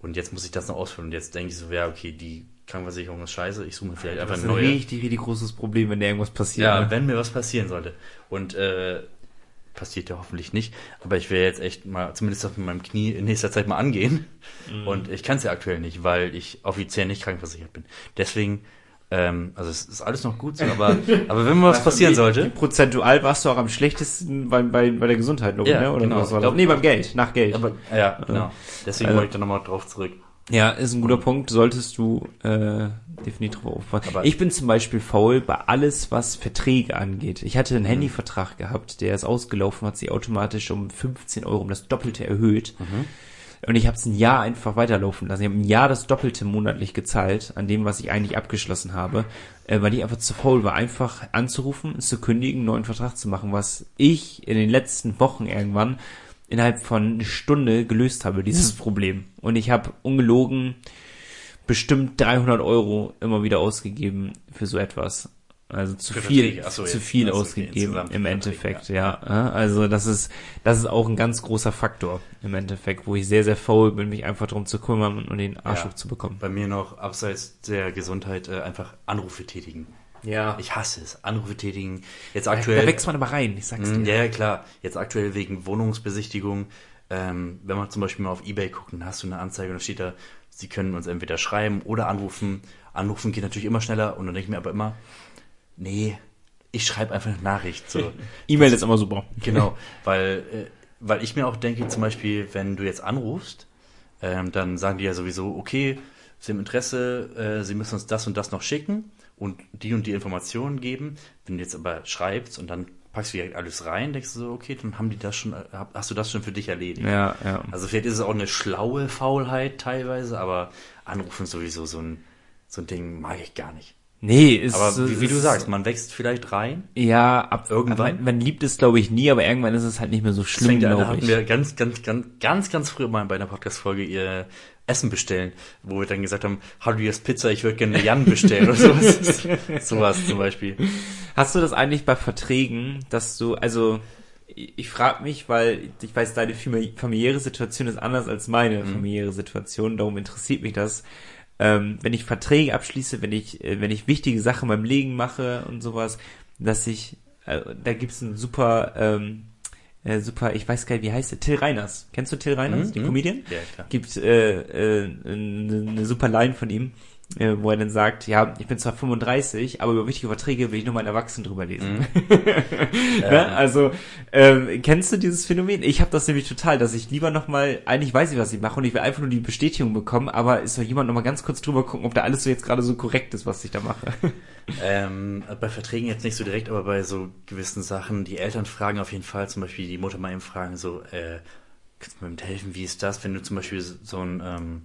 Und jetzt muss ich das noch ausfüllen. Und jetzt denke ich so, ja, okay, die Krankenversicherung ist scheiße, ich suche mir vielleicht einfach Das eine ist ein neue. richtig, richtig großes Problem, wenn da irgendwas passiert. Ja, ne? wenn mir was passieren sollte. Und äh, passiert ja hoffentlich nicht. Aber ich werde jetzt echt mal, zumindest mit meinem Knie in nächster Zeit mal angehen. Mhm. Und ich kann es ja aktuell nicht, weil ich offiziell nicht krankenversichert bin. Deswegen, ähm, also es ist alles noch gut so, aber, aber wenn mir was passieren wie, sollte. Wie prozentual warst du auch am schlechtesten bei, bei, bei der Gesundheit, ich, Ja, ne? Oder genau. was war glaub- Nee, beim Geld, nach Geld. Aber, ja, genau. Deswegen Also- wollte ich da nochmal drauf zurück. Ja, ist ein guter Punkt, solltest du äh, definitiv drauf aufpassen. Aber- Ich bin zum Beispiel faul bei alles, was Verträge angeht. Ich hatte einen Handyvertrag gehabt, der ist ausgelaufen, hat sich automatisch um 15 Euro um das Doppelte erhöht. Und ich habe es ein Jahr einfach weiterlaufen lassen. Ich habe ein Jahr das Doppelte monatlich gezahlt an dem, was ich eigentlich abgeschlossen habe, äh, weil ich einfach zu faul war, einfach anzurufen, zu kündigen, einen neuen Vertrag zu machen, was ich in den letzten Wochen irgendwann innerhalb von einer Stunde gelöst habe, dieses Problem. Und ich habe ungelogen bestimmt 300 Euro immer wieder ausgegeben für so etwas. Also zu viel, so, zu viel Ach so, okay, ausgegeben im Endeffekt, ja. ja. Also das ist, das ist auch ein ganz großer Faktor im Endeffekt, wo ich sehr, sehr faul bin, mich einfach darum zu kümmern und den Arsch Ja. hochzubekommen. Bei mir noch abseits der Gesundheit äh, einfach Anrufe tätigen. Ja. Ich hasse es. Anrufe tätigen. Jetzt Da aktuell. wächst man aber rein, ich sag's Mm, dir. Ja, ja, klar. Jetzt aktuell wegen Wohnungsbesichtigung. Ähm, wenn man zum Beispiel mal auf Ebay guckt, dann hast du eine Anzeige und da steht da, sie können uns entweder schreiben oder anrufen. Anrufen geht natürlich immer schneller und dann denke ich mir aber immer, nee, ich schreibe einfach eine Nachricht. So. E-Mail ist immer super. Genau, weil, äh, weil ich mir auch denke, zum Beispiel, wenn du jetzt anrufst, ähm, dann sagen die ja sowieso, okay, Sie haben Interesse, äh, Sie müssen uns das und das noch schicken und die und die Informationen geben. Wenn du jetzt aber schreibst und dann packst du direkt alles rein, denkst du so, okay, dann haben die das schon, äh, hast du das schon für dich erledigt. Ja, ja. Also vielleicht ist es auch eine schlaue Faulheit teilweise, aber anrufen sowieso so ein, so ein Ding mag ich gar nicht. Nee, ist, Aber wie, wie du ist- sagst, man wächst vielleicht rein. Ja, ab Irgendwann? Man, man liebt es, glaube ich, nie, aber irgendwann ist es halt nicht mehr so schlimm, glaube hatten ich. wir ganz, ganz, ganz, ganz, ganz früher mal bei einer Podcast-Folge ihr Essen bestellen, wo wir dann gesagt haben, ist Pizza, ich würde gerne Jan bestellen oder sowas. sowas zum Beispiel. Hast du das eigentlich bei Verträgen, dass du, also ich, frage mich, weil ich weiß, deine fami- familiäre Situation ist anders als meine Mhm. familiäre Situation, darum interessiert mich das. Ähm, wenn ich Verträge abschließe, wenn ich, äh, wenn ich wichtige Sachen beim Legen mache und sowas, dass ich, äh, da gibt's einen super, ähm, äh, super, ich weiß gar nicht, wie heißt der, Till Reiners. Kennst du Till Reiners, Mhm, den mhm. Comedian? Ja, klar. gibt äh, äh, eine, eine super Line von ihm, äh, wo er dann sagt, ja, ich bin zwar 35, aber über wichtige Verträge will ich nur meinen Erwachsenen drüber lesen. ne? Also, ähm, kennst du dieses Phänomen? Ich habe das nämlich total, dass ich lieber nochmal, eigentlich weiß ich, was ich mache und ich will einfach nur die Bestätigung bekommen, aber es soll jemand nochmal ganz kurz drüber gucken, ob da alles so jetzt gerade so korrekt ist, was ich da mache. Ähm, bei Verträgen jetzt nicht so direkt, aber bei so gewissen Sachen, die Eltern fragen auf jeden Fall, zum Beispiel die Mutter mal eben fragen, so, äh, kannst du mir mit helfen, wie ist das, wenn du zum Beispiel so ein ähm,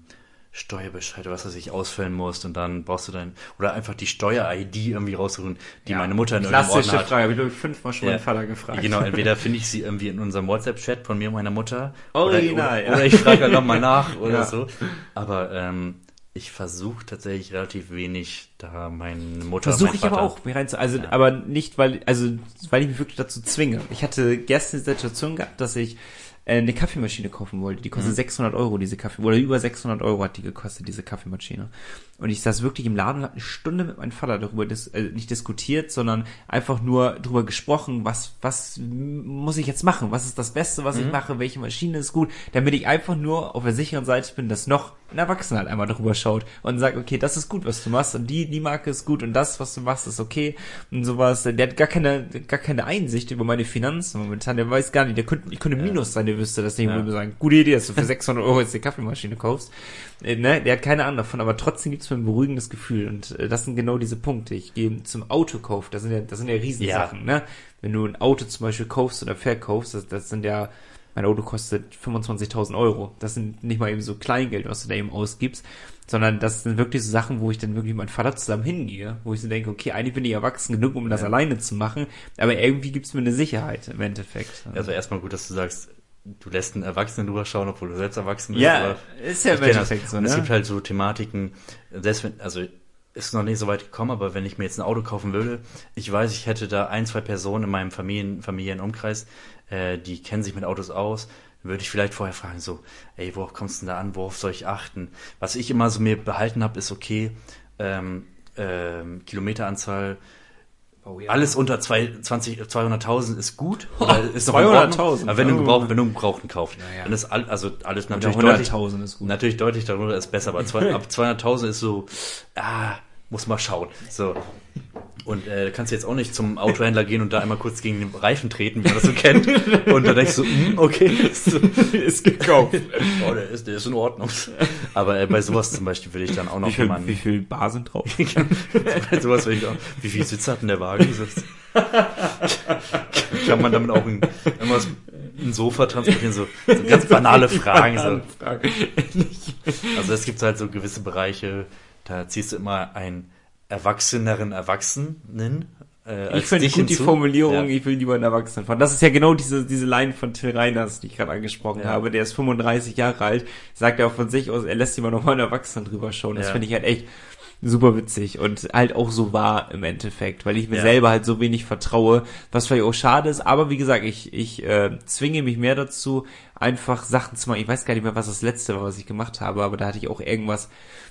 Steuerbescheid, was weiß ich, ausfüllen musst und dann brauchst du dann, oder einfach die Steuer-ID irgendwie raussuchen, die Ja, meine Mutter in irgendeinem Ordner hat. Frage, habe ich fünfmal schon Ja. meinen Vater gefragt. Genau, entweder finde ich sie irgendwie in unserem WhatsApp-Chat von mir und meiner Mutter. Original, oder, ja. oder ich frage halt nochmal nach oder Ja. so. Aber ähm, ich versuche tatsächlich relativ wenig, da meine Mutter Versuche ich aber auch, mir rein zu, also, aber nicht, weil, also, weil ich mich wirklich dazu zwinge. Ich hatte gestern die Situation gehabt, dass ich äh, eine Kaffeemaschine kaufen wollte. Die Mhm. kostet 600 Euro, diese Kaffee, oder über 600 Euro hat die gekostet, diese Kaffeemaschine. Und ich saß wirklich im Laden und habe eine Stunde mit meinem Vater darüber, dis äh, nicht diskutiert, sondern einfach nur darüber gesprochen, was, was muss ich jetzt machen? Was ist das Beste, was Mhm. ich mache? Welche Maschine ist gut? Damit ich einfach nur auf der sicheren Seite bin, dass noch ein Erwachsener halt einmal drüber schaut und sagt, okay, das ist gut, was du machst und die, die Marke ist gut und das, was du machst, ist okay und sowas. Der hat gar keine, gar keine Einsicht über meine Finanzen momentan. Der weiß gar nicht, der könnte, ich könnte Minus sein, der wüsste das nicht. Ja. Würde sagen, gute Idee, dass du für 600 Euro jetzt die Kaffeemaschine kaufst. Äh, ne? Der hat keine Ahnung davon, aber trotzdem gibt es mir ein beruhigendes Gefühl und äh, das sind genau diese Punkte. Ich gehe zum Autokauf, das sind ja, das sind ja Riesensachen, ne? Wenn du ein Auto zum Beispiel kaufst oder verkaufst, das, das sind ja mein Auto kostet 25.000 Euro. Das sind nicht mal eben so Kleingeld, was du da eben ausgibst, sondern das sind wirklich so Sachen, wo ich dann wirklich mit meinem Vater zusammen hingehe, wo ich so denke, okay, eigentlich bin ich erwachsen genug, um das alleine zu machen, aber irgendwie gibt's mir eine Sicherheit im Endeffekt. Also erstmal gut, dass du sagst, du lässt einen Erwachsenen drüber schauen, obwohl du selbst erwachsen bist. ja, ist ja im. Endeffekt so, Und Es ne? gibt halt so Thematiken, selbst wenn, also ist noch nicht so weit gekommen, aber wenn ich mir jetzt ein Auto kaufen würde, ich weiß, ich hätte da ein, zwei Personen in meinem Familien, Familienumkreis, äh, die kennen sich mit Autos aus, würde ich vielleicht vorher fragen, so, ey, worauf kommst du denn da an, worauf soll ich achten? Was ich immer so mir behalten habe, ist okay, ähm, ähm, Kilometeranzahl, Oh, ja. alles unter zwei- 20 200.000 ist gut. In 200.000, Ordnung. Aber wenn du, oh. gebraucht, wenn du einen Gebrauchten kaufst, Ja, ja. dann ist all, also alles natürlich deutlich, 100.000 ist gut. natürlich deutlich darunter ist besser. Aber zwei, ab 200.000 ist so, ah, muss mal schauen. So. Und äh, kannst jetzt auch nicht zum Autohändler gehen und da einmal kurz gegen den Reifen treten, wie man das so kennt. Und dann denkst du, hm, okay, so, ist gekauft. oh, der ist, der ist in Ordnung. Aber äh, bei sowas zum Beispiel würde ich dann auch noch Wie viel, jemanden. wie viel Bar sind drauf? Bei sowas würde ich auch. Wie viel Sitze hat denn der Wagen? Kann man damit auch ein, irgendwas, ein Sofa transportieren? So, so ganz banale Fragen. So. Also es gibt halt so gewisse Bereiche, da ziehst du immer einen erwachseneren Erwachsenen. Äh, Ich finde gut die. Formulierung, Ja. ich will lieber einen Erwachsenen fahren. Das ist ja genau diese, diese Line von Till Reiners, die ich gerade angesprochen Ja. habe. Der ist 35 Jahre alt, sagt er auch von sich aus, er lässt immer noch mal einen Erwachsenen drüber schauen. Das Ja. finde ich halt echt super witzig und halt auch so wahr im Endeffekt, weil ich mir Ja. selber halt so wenig vertraue, was vielleicht auch schade ist, aber wie gesagt, ich, ich äh, zwinge mich mehr dazu, einfach Sachen zu machen. Ich weiß gar nicht mehr, was das letzte war, was ich gemacht habe, aber da hatte ich auch irgendwas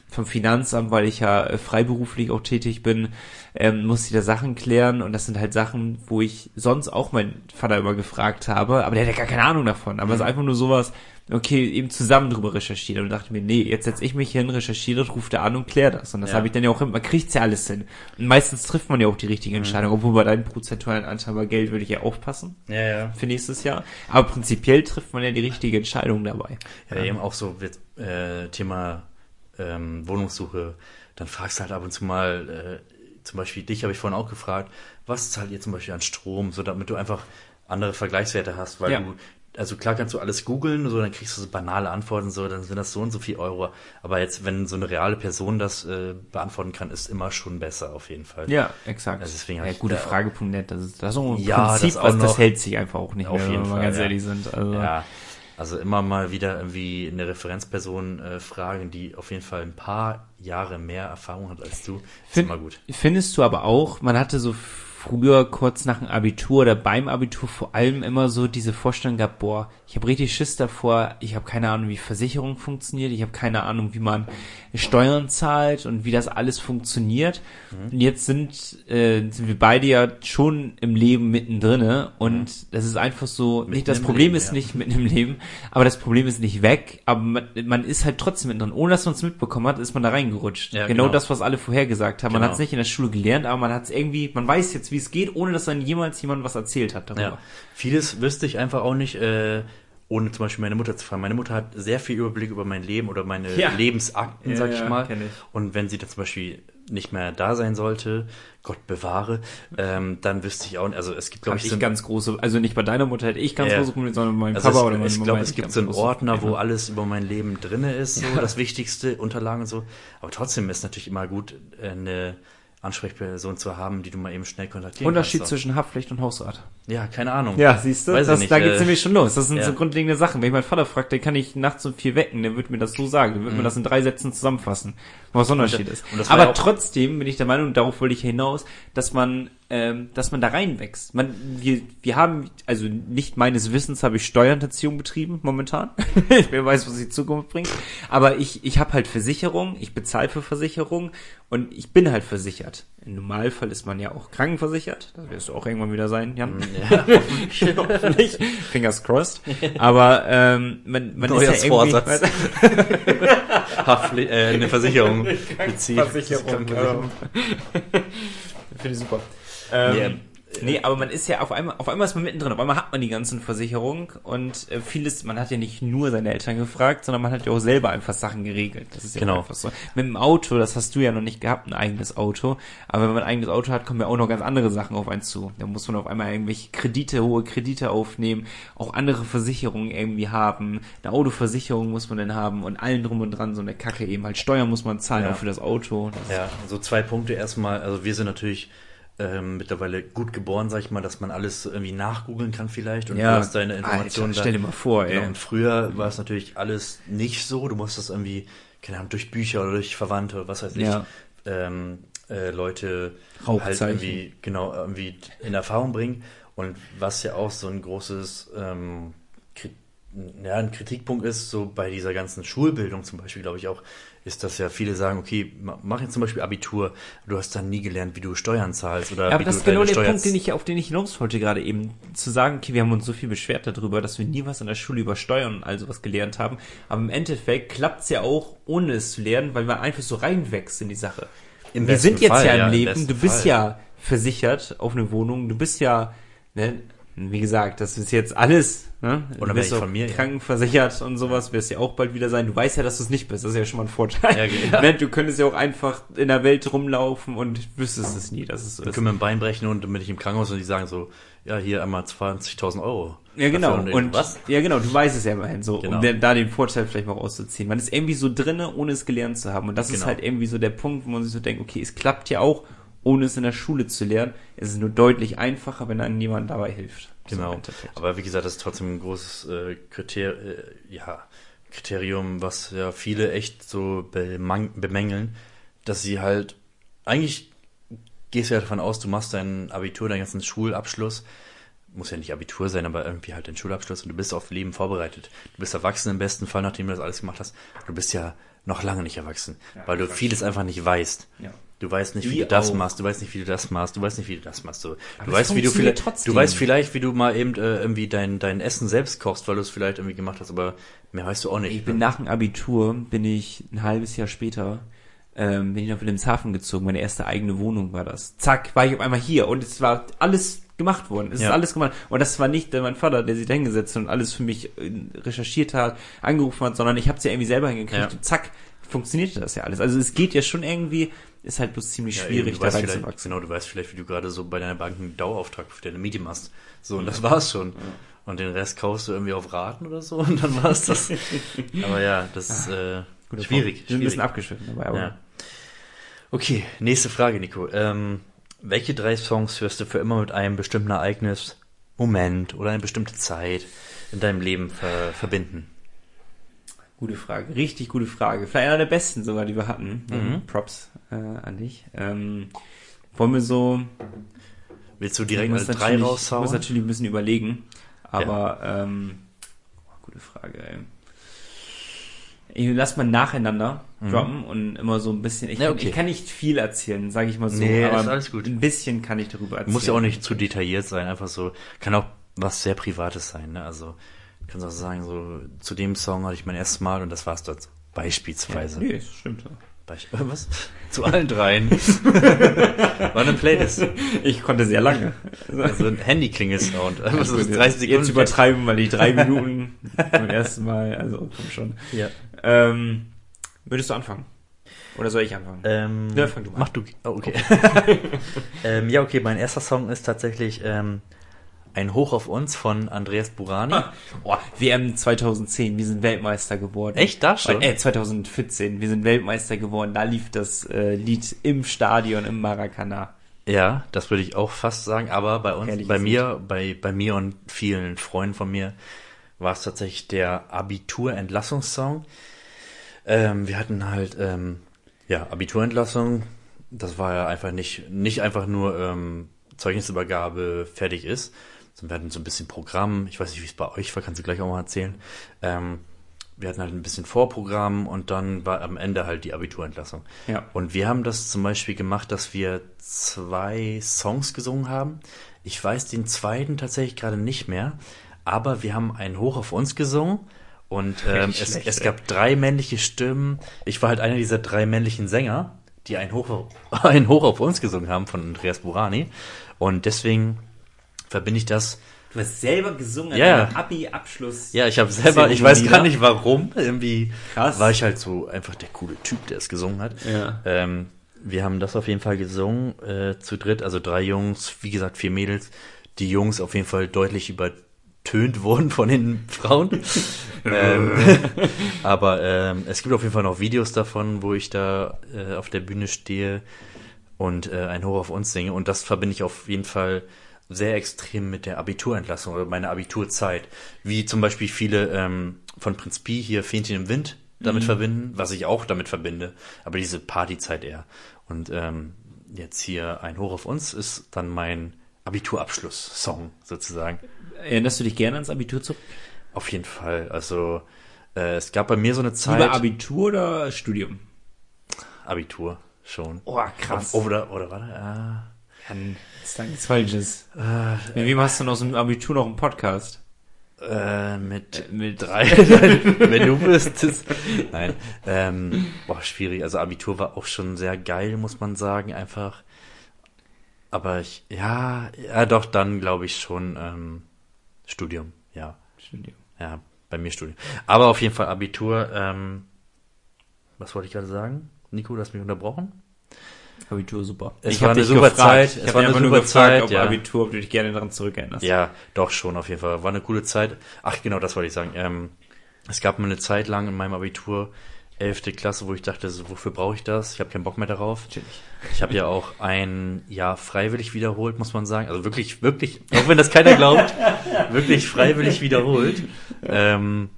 vom Finanzamt, weil ich ja äh, freiberuflich auch tätig bin, ähm, musste ich da Sachen klären und das sind halt Sachen, wo ich sonst auch meinen Vater immer gefragt habe, aber der hat ja gar keine Ahnung davon. Aber es ist einfach nur sowas, okay, eben zusammen drüber recherchiert und dachte mir, nee, jetzt setze ich mich hin, recherchiere das, ruft er an und klär das. Und das Ja. habe ich dann ja auch hin, man kriegt's ja alles hin. Und meistens trifft man ja auch die richtige Entscheidung, obwohl bei deinem prozentualen Anteil bei Geld würde ich ja aufpassen Ja, ja. für nächstes Jahr. Aber prinzipiell trifft man ja die richtige Entscheidung dabei. Ja, eben auch so wird, äh, Thema ähm, Wohnungssuche, dann fragst du halt ab und zu mal, äh, zum Beispiel dich habe ich vorhin auch gefragt, was zahlt ihr zum Beispiel an Strom, so damit du einfach andere Vergleichswerte hast, weil Ja. du, also klar kannst du alles googeln, so dann kriegst du so banale Antworten, so dann sind das so und so viel Euro, aber jetzt wenn so eine reale Person das äh, beantworten kann, ist immer schon besser auf jeden Fall. Ja, exakt. Also deswegen ja, gute da- Frage.net, das ist das ist auch ein Ja, Prinzip, das was das noch. hält sich einfach auch nicht Auf mehr, jeden wenn wir Fall, ganz ja. ehrlich sind. Also, Ja, also immer mal wieder irgendwie eine Referenzperson äh, fragen, die auf jeden Fall ein paar Jahre mehr Erfahrung hat als du, ist Find- immer gut. Findest du aber auch, man hatte so früher kurz nach dem Abitur oder beim Abitur vor allem immer so diese Vorstellung gehabt, boah, ich habe richtig Schiss davor, ich habe keine Ahnung, wie Versicherung funktioniert, ich habe keine Ahnung, wie man Steuern zahlt und wie das alles funktioniert. Und jetzt sind, äh, sind wir beide ja schon im Leben mittendrin und das ist einfach so, nicht das Problem Leben, ist ja. nicht mitten im Leben, aber das Problem ist nicht weg, aber man, man ist halt trotzdem mittendrin. Ohne dass man es mitbekommen hat, ist man da reingerutscht. Ja, genau, genau. das, was alle vorhergesagt haben. Man Genau. hat es nicht in der Schule gelernt, aber man hat es irgendwie, man weiß jetzt, wie es geht, ohne dass dann jemals jemand was erzählt hat darüber. Ja. Vieles wüsste ich einfach auch nicht, äh, ohne zum Beispiel meine Mutter zu fragen. Meine Mutter hat sehr viel Überblick über mein Leben oder meine Ja. Lebensakten, Ja, sag ich ja, mal. ich. Und wenn sie da zum Beispiel nicht mehr da sein sollte, Gott bewahre, ähm, dann wüsste ich auch, also es gibt, glaube ich, ich so ganz große, also nicht bei deiner Mutter hätte ich ganz Ja. große Probleme, sondern bei meinem also Papa es, oder meiner ich glaube, es gibt so einen Ordner, wo alles über mein Leben drinne ist, so das Wichtigste, Unterlagen und so. Aber trotzdem ist natürlich immer gut, äh, eine Ansprechperson zu haben, die du mal eben schnell kontaktieren Unterschied kannst. so. zwischen Haftpflicht und Hausrat. Ja, keine Ahnung. Ja, siehst du, Weiß das, nicht, da geht's äh, nämlich schon los. Das sind ja. so grundlegende Sachen. Wenn ich meinen Vater frage, den kann ich nachts um vier wecken, der wird mir das so sagen. Der wird mir das in drei Sätzen zusammenfassen, was Unterschied ist. Aber ja trotzdem bin ich der Meinung, darauf wollte ich hinaus, dass man, ähm, dass man da reinwächst. Man, wir, wir haben, also nicht meines Wissens habe ich Steuerhinterziehung betrieben momentan. Wer weiß, was die Zukunft bringt. Aber ich, ich habe halt Versicherung, ich bezahle für Versicherung und ich bin halt versichert. Im Normalfall ist man ja auch krankenversichert. Das wirst du auch irgendwann wieder sein, Jan. Ja, Hoffentlich. Fingers crossed. Aber ähm, man, man ist ja irgendwie... Haftpflicht, äh, eine Versicherung beziehen. Versicherung. Ähm, Finde ich super. Ähm, Ja. Nee, aber man ist ja auf einmal, auf einmal ist man mittendrin, auf einmal hat man die ganzen Versicherungen und äh, vieles, man hat ja nicht nur seine Eltern gefragt, sondern man hat ja auch selber einfach Sachen geregelt. Das ist ja Genau. einfach so. Mit dem Auto, das hast du ja noch nicht gehabt, ein eigenes Auto, aber wenn man ein eigenes Auto hat, kommen ja auch noch ganz andere Sachen auf einen zu. Da muss man auf einmal irgendwelche Kredite, hohe Kredite aufnehmen, auch andere Versicherungen irgendwie haben, eine Autoversicherung muss man dann haben und allen drum und dran so eine Kacke eben halt Steuern muss man zahlen, Ja. auch für das Auto. Das Ja, so zwei Punkte erstmal. Also wir sind natürlich ähm, mittlerweile gut geboren, sag ich mal, dass man alles irgendwie nachgoogeln kann vielleicht und Ja. du hast deine Informationen Alter, stell dir mal vor, ey. Genau, und früher war es natürlich alles nicht so. Du musstest irgendwie, keine Ahnung, durch Bücher oder durch Verwandte oder was weiß ich, Ja. ähm, äh, Leute halt irgendwie, genau, irgendwie in Erfahrung bringen. Und was ja auch so ein großes ähm, ja, ein Kritikpunkt ist, so bei dieser ganzen Schulbildung zum Beispiel, glaube ich auch, ist, dass ja viele sagen, okay, ma- mach jetzt zum Beispiel Abitur, du hast dann nie gelernt, wie du Steuern zahlst oder Ja, aber das ist genau der Punkt, den ich, auf den ich hinaus wollte gerade eben. Zu sagen, okay, wir haben uns so viel beschwert darüber, dass wir nie was in der Schule über Steuern und all sowas gelernt haben. Aber im Endeffekt klappt's ja auch, ohne es zu lernen, weil man einfach so reinwächst in die Sache. Im wir sind jetzt Fall, ja im ja, im Leben, besten du bist Fall. ja versichert auf eine Wohnung, du bist ja, ne, wie gesagt, das ist jetzt alles, ne? Du Unabhängig bist auch von mir, ja. krankenversichert und sowas, wirst ja auch bald wieder sein. Du weißt ja, dass du es nicht bist, das ist ja schon mal ein Vorteil. Ja, ja. Du könntest ja auch einfach in der Welt rumlaufen und wüsstest es nie, dass es so ist. können wir ein Bein brechen und dann bin ich im Krankenhaus und die sagen so, ja, hier einmal 20.000 Euro. Ja, genau. Dafür. Und was? ja, genau. Du weißt es ja immerhin so, Genau. um da den Vorteil vielleicht mal rauszuziehen. Man ist irgendwie so drinne, ohne es gelernt zu haben. Und das ist Genau. halt irgendwie so der Punkt, wo man sich so denkt, okay, es klappt ja auch, ohne es in der Schule zu lernen. Es ist nur deutlich einfacher, wenn einem jemand dabei hilft. Genau. Aber wie gesagt, das ist trotzdem ein großes äh, Kriter äh, ja, Kriterium, was ja viele echt so bemängeln, dass sie halt eigentlich gehst du ja davon aus, du machst dein Abitur, deinen ganzen Schulabschluss, muss ja nicht Abitur sein, aber irgendwie halt dein Schulabschluss und du bist auf Leben vorbereitet. Du bist erwachsen im besten Fall, nachdem du das alles gemacht hast. Du bist ja noch lange nicht erwachsen, Ja, weil du vieles einfach nicht weißt. Ja. Du weißt nicht, wie du das machst, du weißt nicht, wie du das machst, du weißt nicht, wie du das machst. Du, du weißt, wie du vielleicht, trotzdem. du weißt vielleicht, wie du mal eben äh, irgendwie dein, dein Essen selbst kochst, weil du es vielleicht irgendwie gemacht hast, aber mehr weißt du auch nicht. Ich bin ne? nach dem Abitur, bin ich ein halbes Jahr später, ähm, bin ich nach Wilhelmshaven gezogen. Meine erste eigene Wohnung war das. Zack, war ich auf einmal hier und es war alles gemacht worden. Es Ja. ist alles gemacht. Und das war nicht äh, mein Vater, der sich da hingesetzt hat und alles für mich äh, recherchiert hat, angerufen hat, sondern ich habe es ja irgendwie selber hingekriegt Ja. und zack, funktionierte das ja alles. Also es geht ja schon irgendwie, ist halt bloß ziemlich Ja, schwierig, da reinzuwachsen. Genau, du weißt vielleicht, wie du gerade so bei deiner Bank einen Dauerauftrag für deine Miete machst. So, und das war's schon. Und den Rest kaufst du irgendwie auf Raten oder so und dann war's das. aber ja, das ist äh, Guter schwierig. Wir sind ein bisschen abgeschnitten dabei, aber Ja. Okay, nächste Frage, Nico. Ähm, welche drei Songs hörst du für immer mit einem bestimmten Ereignis, Moment oder eine bestimmte Zeit in deinem Leben ver verbinden? Gute Frage, richtig gute Frage. Vielleicht einer der besten sogar, die wir hatten. Mhm. Props äh, an dich. Ähm, wollen wir so Willst du direkt alle drei raushauen? muss natürlich ein bisschen überlegen. Aber ähm, gute Frage, ey. Ich lass mal nacheinander droppen und immer so ein bisschen. Ich, Mhm. Ja, kann, okay. ich kann nicht viel erzählen, sage ich mal so. Nee, aber ist alles gut. ein bisschen kann ich darüber erzählen. Muss ja auch nicht zu detailliert sein, einfach so, kann auch was sehr Privates sein, ne? Also, kannst auch sagen, so, zu dem Song hatte ich mein erstes Mal und das war's dort. Beispielsweise. Nee, das stimmt. so. Beisp was? Zu allen dreien. War eine Playlist. Ich konnte sehr lange. Also ein Handy-Klingelsound. Einfach so Gut, 30 Sekunden. Jetzt übertreiben, weil die drei Minuten beim ersten Mal, also komm schon. Ja. Ähm, würdest du anfangen? Oder soll ich anfangen? Ähm, Ja, fang du mal Mach du. Oh, okay. ähm, ja, okay, mein erster Song ist tatsächlich ähm, ein Hoch auf uns von Andreas Burani. Boah, WM 2010, wir sind Weltmeister geworden. Echt, da schon? Äh, 2014, wir sind Weltmeister geworden. Da lief das äh, Lied im Stadion im Maracana. Ja, das würde ich auch fast sagen, aber bei uns, Herrliches bei mir, bei, bei mir und vielen Freunden von mir war es tatsächlich der Abiturentlassungssong. Ähm, wir hatten halt, ähm, ja, Abiturentlassung. Das war ja einfach nicht, nicht einfach nur ähm, Zeugnisübergabe fertig ist, wir hatten so ein bisschen Programm. Ich weiß nicht, wie es bei euch war, kannst du gleich auch mal erzählen. Ähm, wir hatten halt ein bisschen Vorprogramm und dann war am Ende halt die Abiturentlassung. Ja. Und wir haben das zum Beispiel gemacht, dass wir zwei Songs gesungen haben. Ich weiß den zweiten tatsächlich gerade nicht mehr, aber wir haben einen Hoch auf uns gesungen und ähm, es, schlecht, es gab drei männliche Stimmen. Ich war halt einer dieser drei männlichen Sänger, die einen Hoch, auf- einen Hoch auf uns gesungen haben von Andreas Burani. Und deswegen verbinde ich das Du hast selber gesungen Ja. Abi-Abschluss. ja, ich habe selber, ich weiß gar Zeremonie, nicht warum, irgendwie Krass. war ich halt so einfach der coole Typ, der es gesungen hat. Ja. Ähm, wir haben das auf jeden Fall gesungen, äh, zu dritt, also drei Jungs, wie gesagt, vier Mädels. Die Jungs auf jeden Fall deutlich übertönt wurden von den Frauen. ähm, aber ähm, es gibt auf jeden Fall noch Videos davon, wo ich da äh, auf der Bühne stehe und äh, ein Hoch auf uns singe. Und das verbinde ich auf jeden Fall sehr extrem mit der Abiturentlassung oder meiner Abiturzeit. Wie zum Beispiel viele ähm, von Prinz Pi hier Fähnchen im Wind damit verbinden, was ich auch damit verbinde. Aber diese Partyzeit eher. Und ähm, jetzt hier ein Hoch auf uns ist dann mein Abiturabschluss-Song sozusagen. Erinnerst du dich gerne ans Abitur zurück? Auf jeden Fall. Also äh, es gab bei mir so eine Zeit. Lieber Abitur oder Studium? Abitur schon. Oh, krass. Oder, oder warte, ah, Jetzt sag nichts Falsches. Mit wem hast du noch aus dem Abitur noch einen Podcast? Äh, mit, mit drei, wenn du wüsstest. Nein, ähm, boah, schwierig. Also Abitur war auch schon sehr geil, muss man sagen, einfach. Aber ich, ja, ja, doch, dann glaube ich schon ähm, Studium, ja, Studium. ja, bei mir Studium. Aber auf jeden Fall Abitur. Ähm, was wollte ich gerade sagen? Nico, du hast mich unterbrochen. Abitur super. Es Ich war eine dich super gefragt. Zeit. Ich Es habe war eine super gefragt, Zeit, ob ja. Abitur, ob du dich gerne daran zurückerinnerst. Ja, doch schon, auf jeden Fall. War eine coole Zeit. Ach, genau, das wollte ich sagen. Ähm, es gab mal eine Zeit lang in meinem Abitur, 11. Klasse, wo ich dachte, so, wofür brauche ich das? Ich habe keinen Bock mehr darauf. Natürlich. Ich habe ja auch ein Jahr freiwillig wiederholt, muss man sagen. Also wirklich, wirklich, auch wenn das keiner glaubt, wirklich freiwillig wiederholt. Ähm,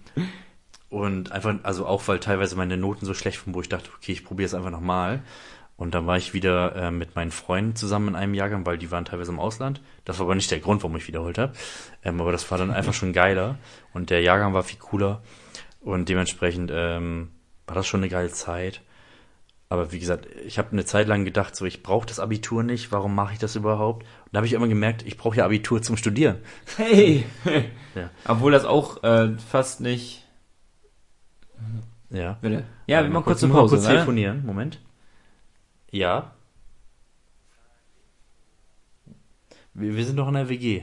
und einfach, also auch, weil teilweise meine Noten so schlecht waren, wo ich dachte, okay, ich probiere es einfach nochmal. Und dann war ich wieder äh, mit meinen Freunden zusammen in einem Jahrgang, weil die waren teilweise im Ausland. Das war aber nicht der Grund, warum ich wiederholt habe. Ähm, aber das war dann einfach schon geiler. Und der Jahrgang war viel cooler. Und dementsprechend ähm, war das schon eine geile Zeit. Aber wie gesagt, ich habe eine Zeit lang gedacht, so ich brauche das Abitur nicht, warum mache ich das überhaupt? Und da habe ich immer gemerkt, ich brauche ja Abitur zum Studieren. Hey! Ja. Obwohl das auch äh, fast nicht. Ja. Bitte. Ja, wir machen kurz eine mal Pause. kurz ne? telefonieren. Moment. Ja. Wir, wir sind doch in der WG.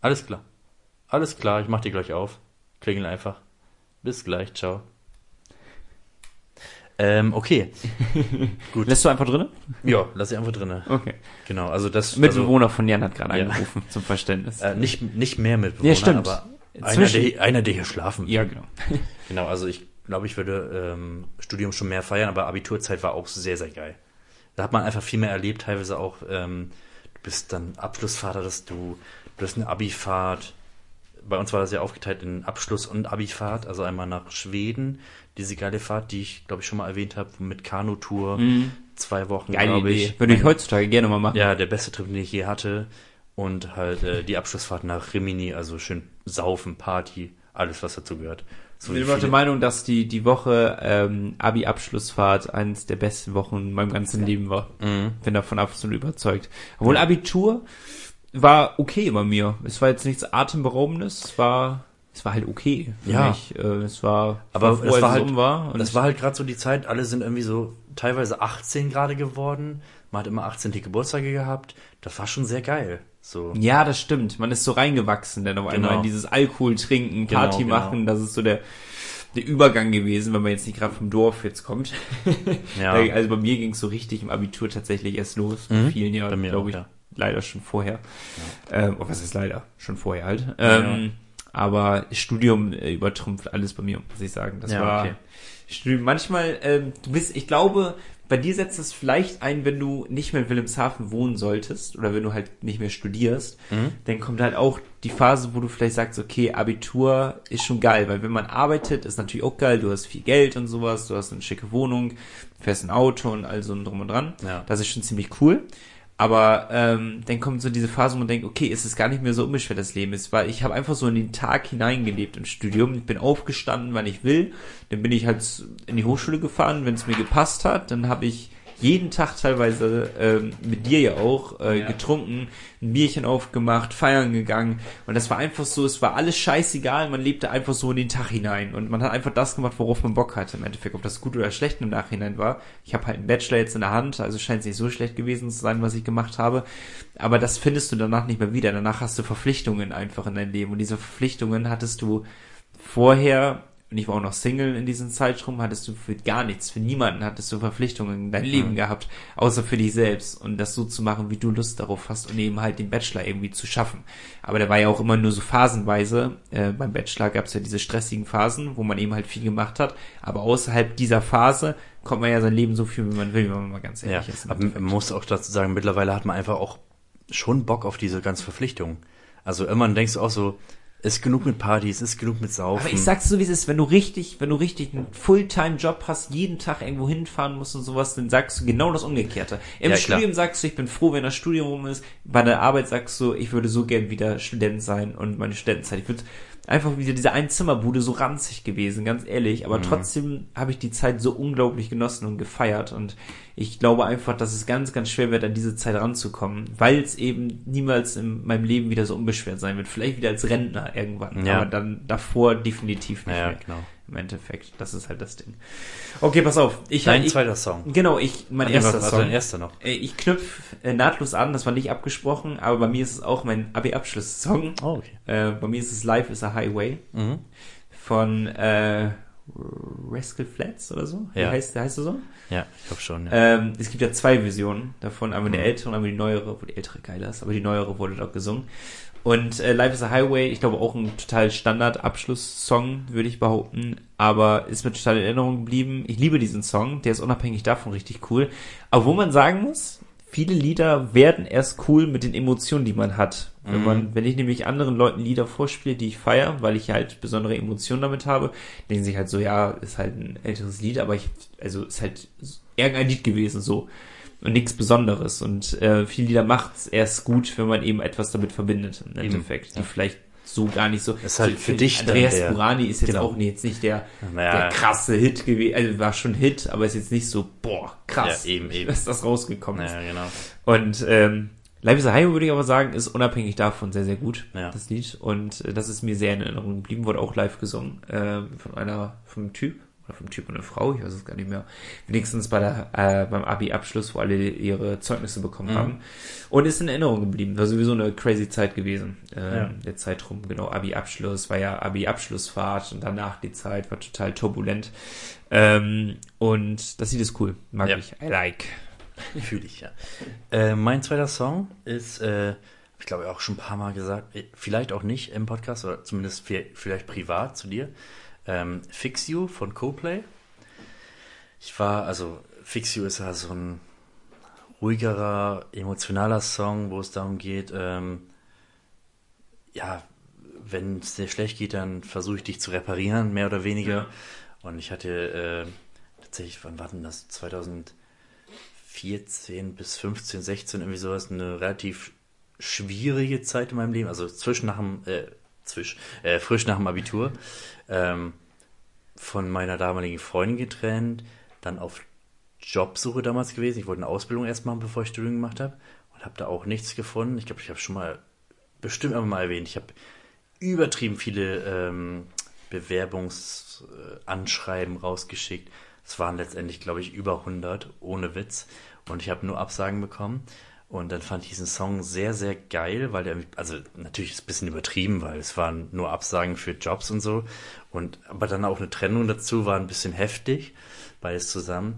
Alles klar. Alles klar, ich mach dir gleich auf. Klingel einfach. Bis gleich, ciao. Ähm, okay. Gut. Lässt du einfach drin? Ja, lass sie einfach drinne. Okay. Genau, also das. Mitbewohner von Jan hat gerade Ja. angerufen, zum Verständnis. Also, äh, nicht, nicht mehr Mitbewohner, Ja, stimmt. aber einer der, einer, der hier schlafen will. ja, genau. Genau, also ich glaube, ich würde ähm, Studium schon mehr feiern, aber Abiturzeit war auch sehr, sehr geil. Da hat man einfach viel mehr erlebt, teilweise auch, ähm, du bist dann Abschlussvater, dass du, du hast eine Abifahrt. Bei uns war das ja aufgeteilt in Abschluss- und Abifahrt, also einmal nach Schweden, diese geile Fahrt, die ich, glaube ich, schon mal erwähnt habe, mit Kanutour, zwei Wochen, Mhm. Glaube ich. Würde ich heutzutage gerne mal machen. ja, der beste Trip, den ich je hatte. Und halt äh, die Abschlussfahrt nach Rimini, also schön saufen, Party, alles, was dazu gehört. So Ich bin auch der Meinung, dass die, die Woche ähm, Abi-Abschlussfahrt eines der besten Wochen in meinem ganzen Leben war. Mhm. Bin davon absolut überzeugt. Obwohl Abitur war okay bei mir. Es war jetzt nichts Atemberaubendes. Es war, es war halt okay für Ja. mich. Äh, es war, Aber froh, das als war es halt- um war. Und Das war halt gerade so die Zeit, alle sind irgendwie so teilweise 18 gerade geworden. Man hat immer 18. Geburtstage gehabt. Das war schon sehr geil. So. Ja, das stimmt. Man ist so reingewachsen, denn auf einmal Genau. in dieses Alkohol trinken, Genau, Party genau. machen, das ist so der, der Übergang gewesen, wenn man jetzt nicht gerade vom Dorf jetzt kommt. Ja. also bei mir ging es so richtig im Abitur tatsächlich erst los, Mhm. vielen Jahren, glaube ich. ja. Leider schon vorher. Ähm, oh, was ist leider? Schon vorher halt. Ähm, Aber Studium äh, übertrumpft alles bei mir, muss ich sagen. Das Ja, war okay. Manchmal, ähm, du bist, ich glaube, bei dir setzt es vielleicht ein, wenn du nicht mehr in Wilhelmshaven wohnen solltest oder wenn du halt nicht mehr studierst, Mhm. dann kommt halt auch die Phase, wo du vielleicht sagst, okay, Abitur ist schon geil, weil wenn man arbeitet, ist natürlich auch geil, du hast viel Geld und sowas, du hast eine schicke Wohnung, fährst ein Auto und all so ein drum und dran. Ja. Das ist schon ziemlich cool. Aber ähm, dann kommt so diese Phase, wo man denkt, okay, es ist gar nicht mehr so unbeschwert das Leben ist, weil ich habe einfach so in den Tag hineingelebt im Studium. Ich bin aufgestanden, wann ich will. Dann bin ich halt in die Hochschule gefahren, wenn es mir gepasst hat. Dann habe ich jeden Tag teilweise ähm, mit dir ja auch äh, Ja. getrunken, ein Bierchen aufgemacht, feiern gegangen. Und das war einfach so, es war alles scheißegal, man lebte einfach so in den Tag hinein. Und man hat einfach das gemacht, worauf man Bock hatte im Endeffekt, ob das gut oder schlecht im Nachhinein war. Ich habe halt einen Bachelor jetzt in der Hand, also scheint es nicht so schlecht gewesen zu sein, was ich gemacht habe, aber das findest du danach nicht mehr wieder. Danach hast du Verpflichtungen einfach in dein Leben. Und diese Verpflichtungen hattest du vorher und ich war auch noch Single in diesem Zeitraum, hattest du für gar nichts, für niemanden hattest du Verpflichtungen in dein Leben Mhm. gehabt, außer für dich selbst und das so zu machen, wie du Lust darauf hast und eben halt den Bachelor irgendwie zu schaffen. Aber der war ja auch immer nur so phasenweise. Äh, beim Bachelor gab es ja diese stressigen Phasen, wo man eben halt viel gemacht hat, aber außerhalb dieser Phase kommt man ja sein Leben so führen, wie man will, wenn man mal ganz Ja, ehrlich ist. im aber man muss auch dazu sagen, mittlerweile hat man einfach auch schon Bock auf diese ganzen Verpflichtungen. Also irgendwann denkst du auch so, ist genug mit Partys, ist genug mit Saufen. Aber ich sag's so, wie es ist, wenn du richtig, wenn du richtig einen Fulltime-Job hast, jeden Tag irgendwo hinfahren musst und sowas, dann sagst du genau das Umgekehrte. Im Ja, klar. Studium sagst du, ich bin froh, wenn das Studium rum ist. Bei der Arbeit sagst du, ich würde so gern wieder Student sein und meine Studentenzeit. Ich würde einfach wieder diese Einzimmerbude so ranzig gewesen, ganz ehrlich. Aber Mhm. trotzdem habe ich die Zeit so unglaublich genossen und gefeiert. Und ich glaube einfach, dass es ganz, ganz schwer wird, an diese Zeit ranzukommen, weil es eben niemals in meinem Leben wieder so unbeschwert sein wird. Vielleicht wieder als Rentner irgendwann, Ja. aber dann davor definitiv nicht ja, mehr. genau. Im Endeffekt, das ist halt das Ding. Okay, pass auf. Ich, Dein ich, zweiter Song. Genau, ich, mein Nee, erster was- Song. dein erster noch? Äh, Ich knüpfe äh, nahtlos an, das war nicht abgesprochen, aber bei mir ist es auch mein Abi-Abschluss-Song. Oh, okay. Äh, bei mir ist es Life is a Highway Mhm. von äh, Rascal Flats oder so. Wie Ja. heißt, der heißt der so? Ja, ich glaube schon. Ja. Ähm, es gibt ja zwei Versionen davon, einmal die Mhm. ältere und einmal die neuere, wo die ältere geiler ist, aber die neuere wurde dort gesungen. Und äh, Life is a Highway, ich glaube auch ein total Standard-Abschlusssong, würde ich behaupten, aber ist mir total in Erinnerung geblieben. Ich liebe diesen Song, der ist unabhängig davon richtig cool. Aber wo man sagen muss, viele Lieder werden erst cool mit den Emotionen, die man hat. Wenn Mhm. man, wenn ich nämlich anderen Leuten Lieder vorspiele, die ich feiere, weil ich halt besondere Emotionen damit habe, denken sich halt so, ja, ist halt ein älteres Lied, aber ich, also ist halt irgendein Lied gewesen, so. Und nichts Besonderes. Und äh, viele Lieder macht es erst gut, wenn man eben etwas damit verbindet, im Eben, Endeffekt. Die ja. vielleicht so gar nicht so. Ist halt so, für dich Andreas der- Burani ist jetzt genau. auch nicht, jetzt nicht der, Naja. der krasse Hit gewesen. Also war schon Hit, aber ist jetzt nicht so, boah, krass. Ja, eben, eben. Dass das rausgekommen ist. Ja, genau. Und ähm, Life is a Highway würde ich aber sagen, ist unabhängig davon sehr, sehr gut, Ja. das Lied. Und äh, das ist mir sehr in Erinnerung geblieben, wurde auch live gesungen äh, von einer, vom Typ oder vom Typ und einer Frau, ich weiß es gar nicht mehr. Wenigstens bei der, äh, beim Abi-Abschluss, wo alle ihre Zeugnisse bekommen Mhm. haben. Und ist in Erinnerung geblieben. War sowieso eine crazy Zeit gewesen. Äh, Ja. Der Zeitraum, genau, Abi-Abschluss, war ja Abi-Abschlussfahrt und danach die Zeit war total turbulent. Ähm, und das Lied ist cool. Mag Ja. ich. I like. Fühle ich, ja. Äh, mein zweiter Song ist, äh, ich glaube auch schon ein paar Mal gesagt, vielleicht auch nicht im Podcast oder zumindest vi- vielleicht privat zu dir. Ähm, Fix You von Coplay. Ich war, also Fix You ist ja so ein ruhigerer, emotionaler Song, wo es darum geht, ähm, ja, wenn es dir schlecht geht, dann versuche ich dich zu reparieren, mehr oder weniger. Und ich hatte äh, tatsächlich, wann war denn das? 2014 bis 15, 16, irgendwie sowas, eine relativ schwierige Zeit in meinem Leben, also zwischen nach dem, äh, zwisch, äh, frisch nach dem Abitur, ähm, von meiner damaligen Freundin getrennt, dann auf Jobsuche damals gewesen. Ich wollte eine Ausbildung erst machen, bevor ich Studium gemacht habe und habe da auch nichts gefunden. Ich glaube, ich habe schon mal bestimmt einmal mal erwähnt. Ich habe übertrieben viele ähm, Bewerbungsanschreiben rausgeschickt. Es waren letztendlich, glaube ich, über 100, ohne Witz. Und ich habe nur Absagen bekommen. Und dann fand ich diesen Song sehr, sehr geil, weil der, also natürlich ist ein bisschen übertrieben, weil es waren nur Absagen für Jobs und so. Und, aber dann auch eine Trennung dazu war ein bisschen heftig, beides zusammen.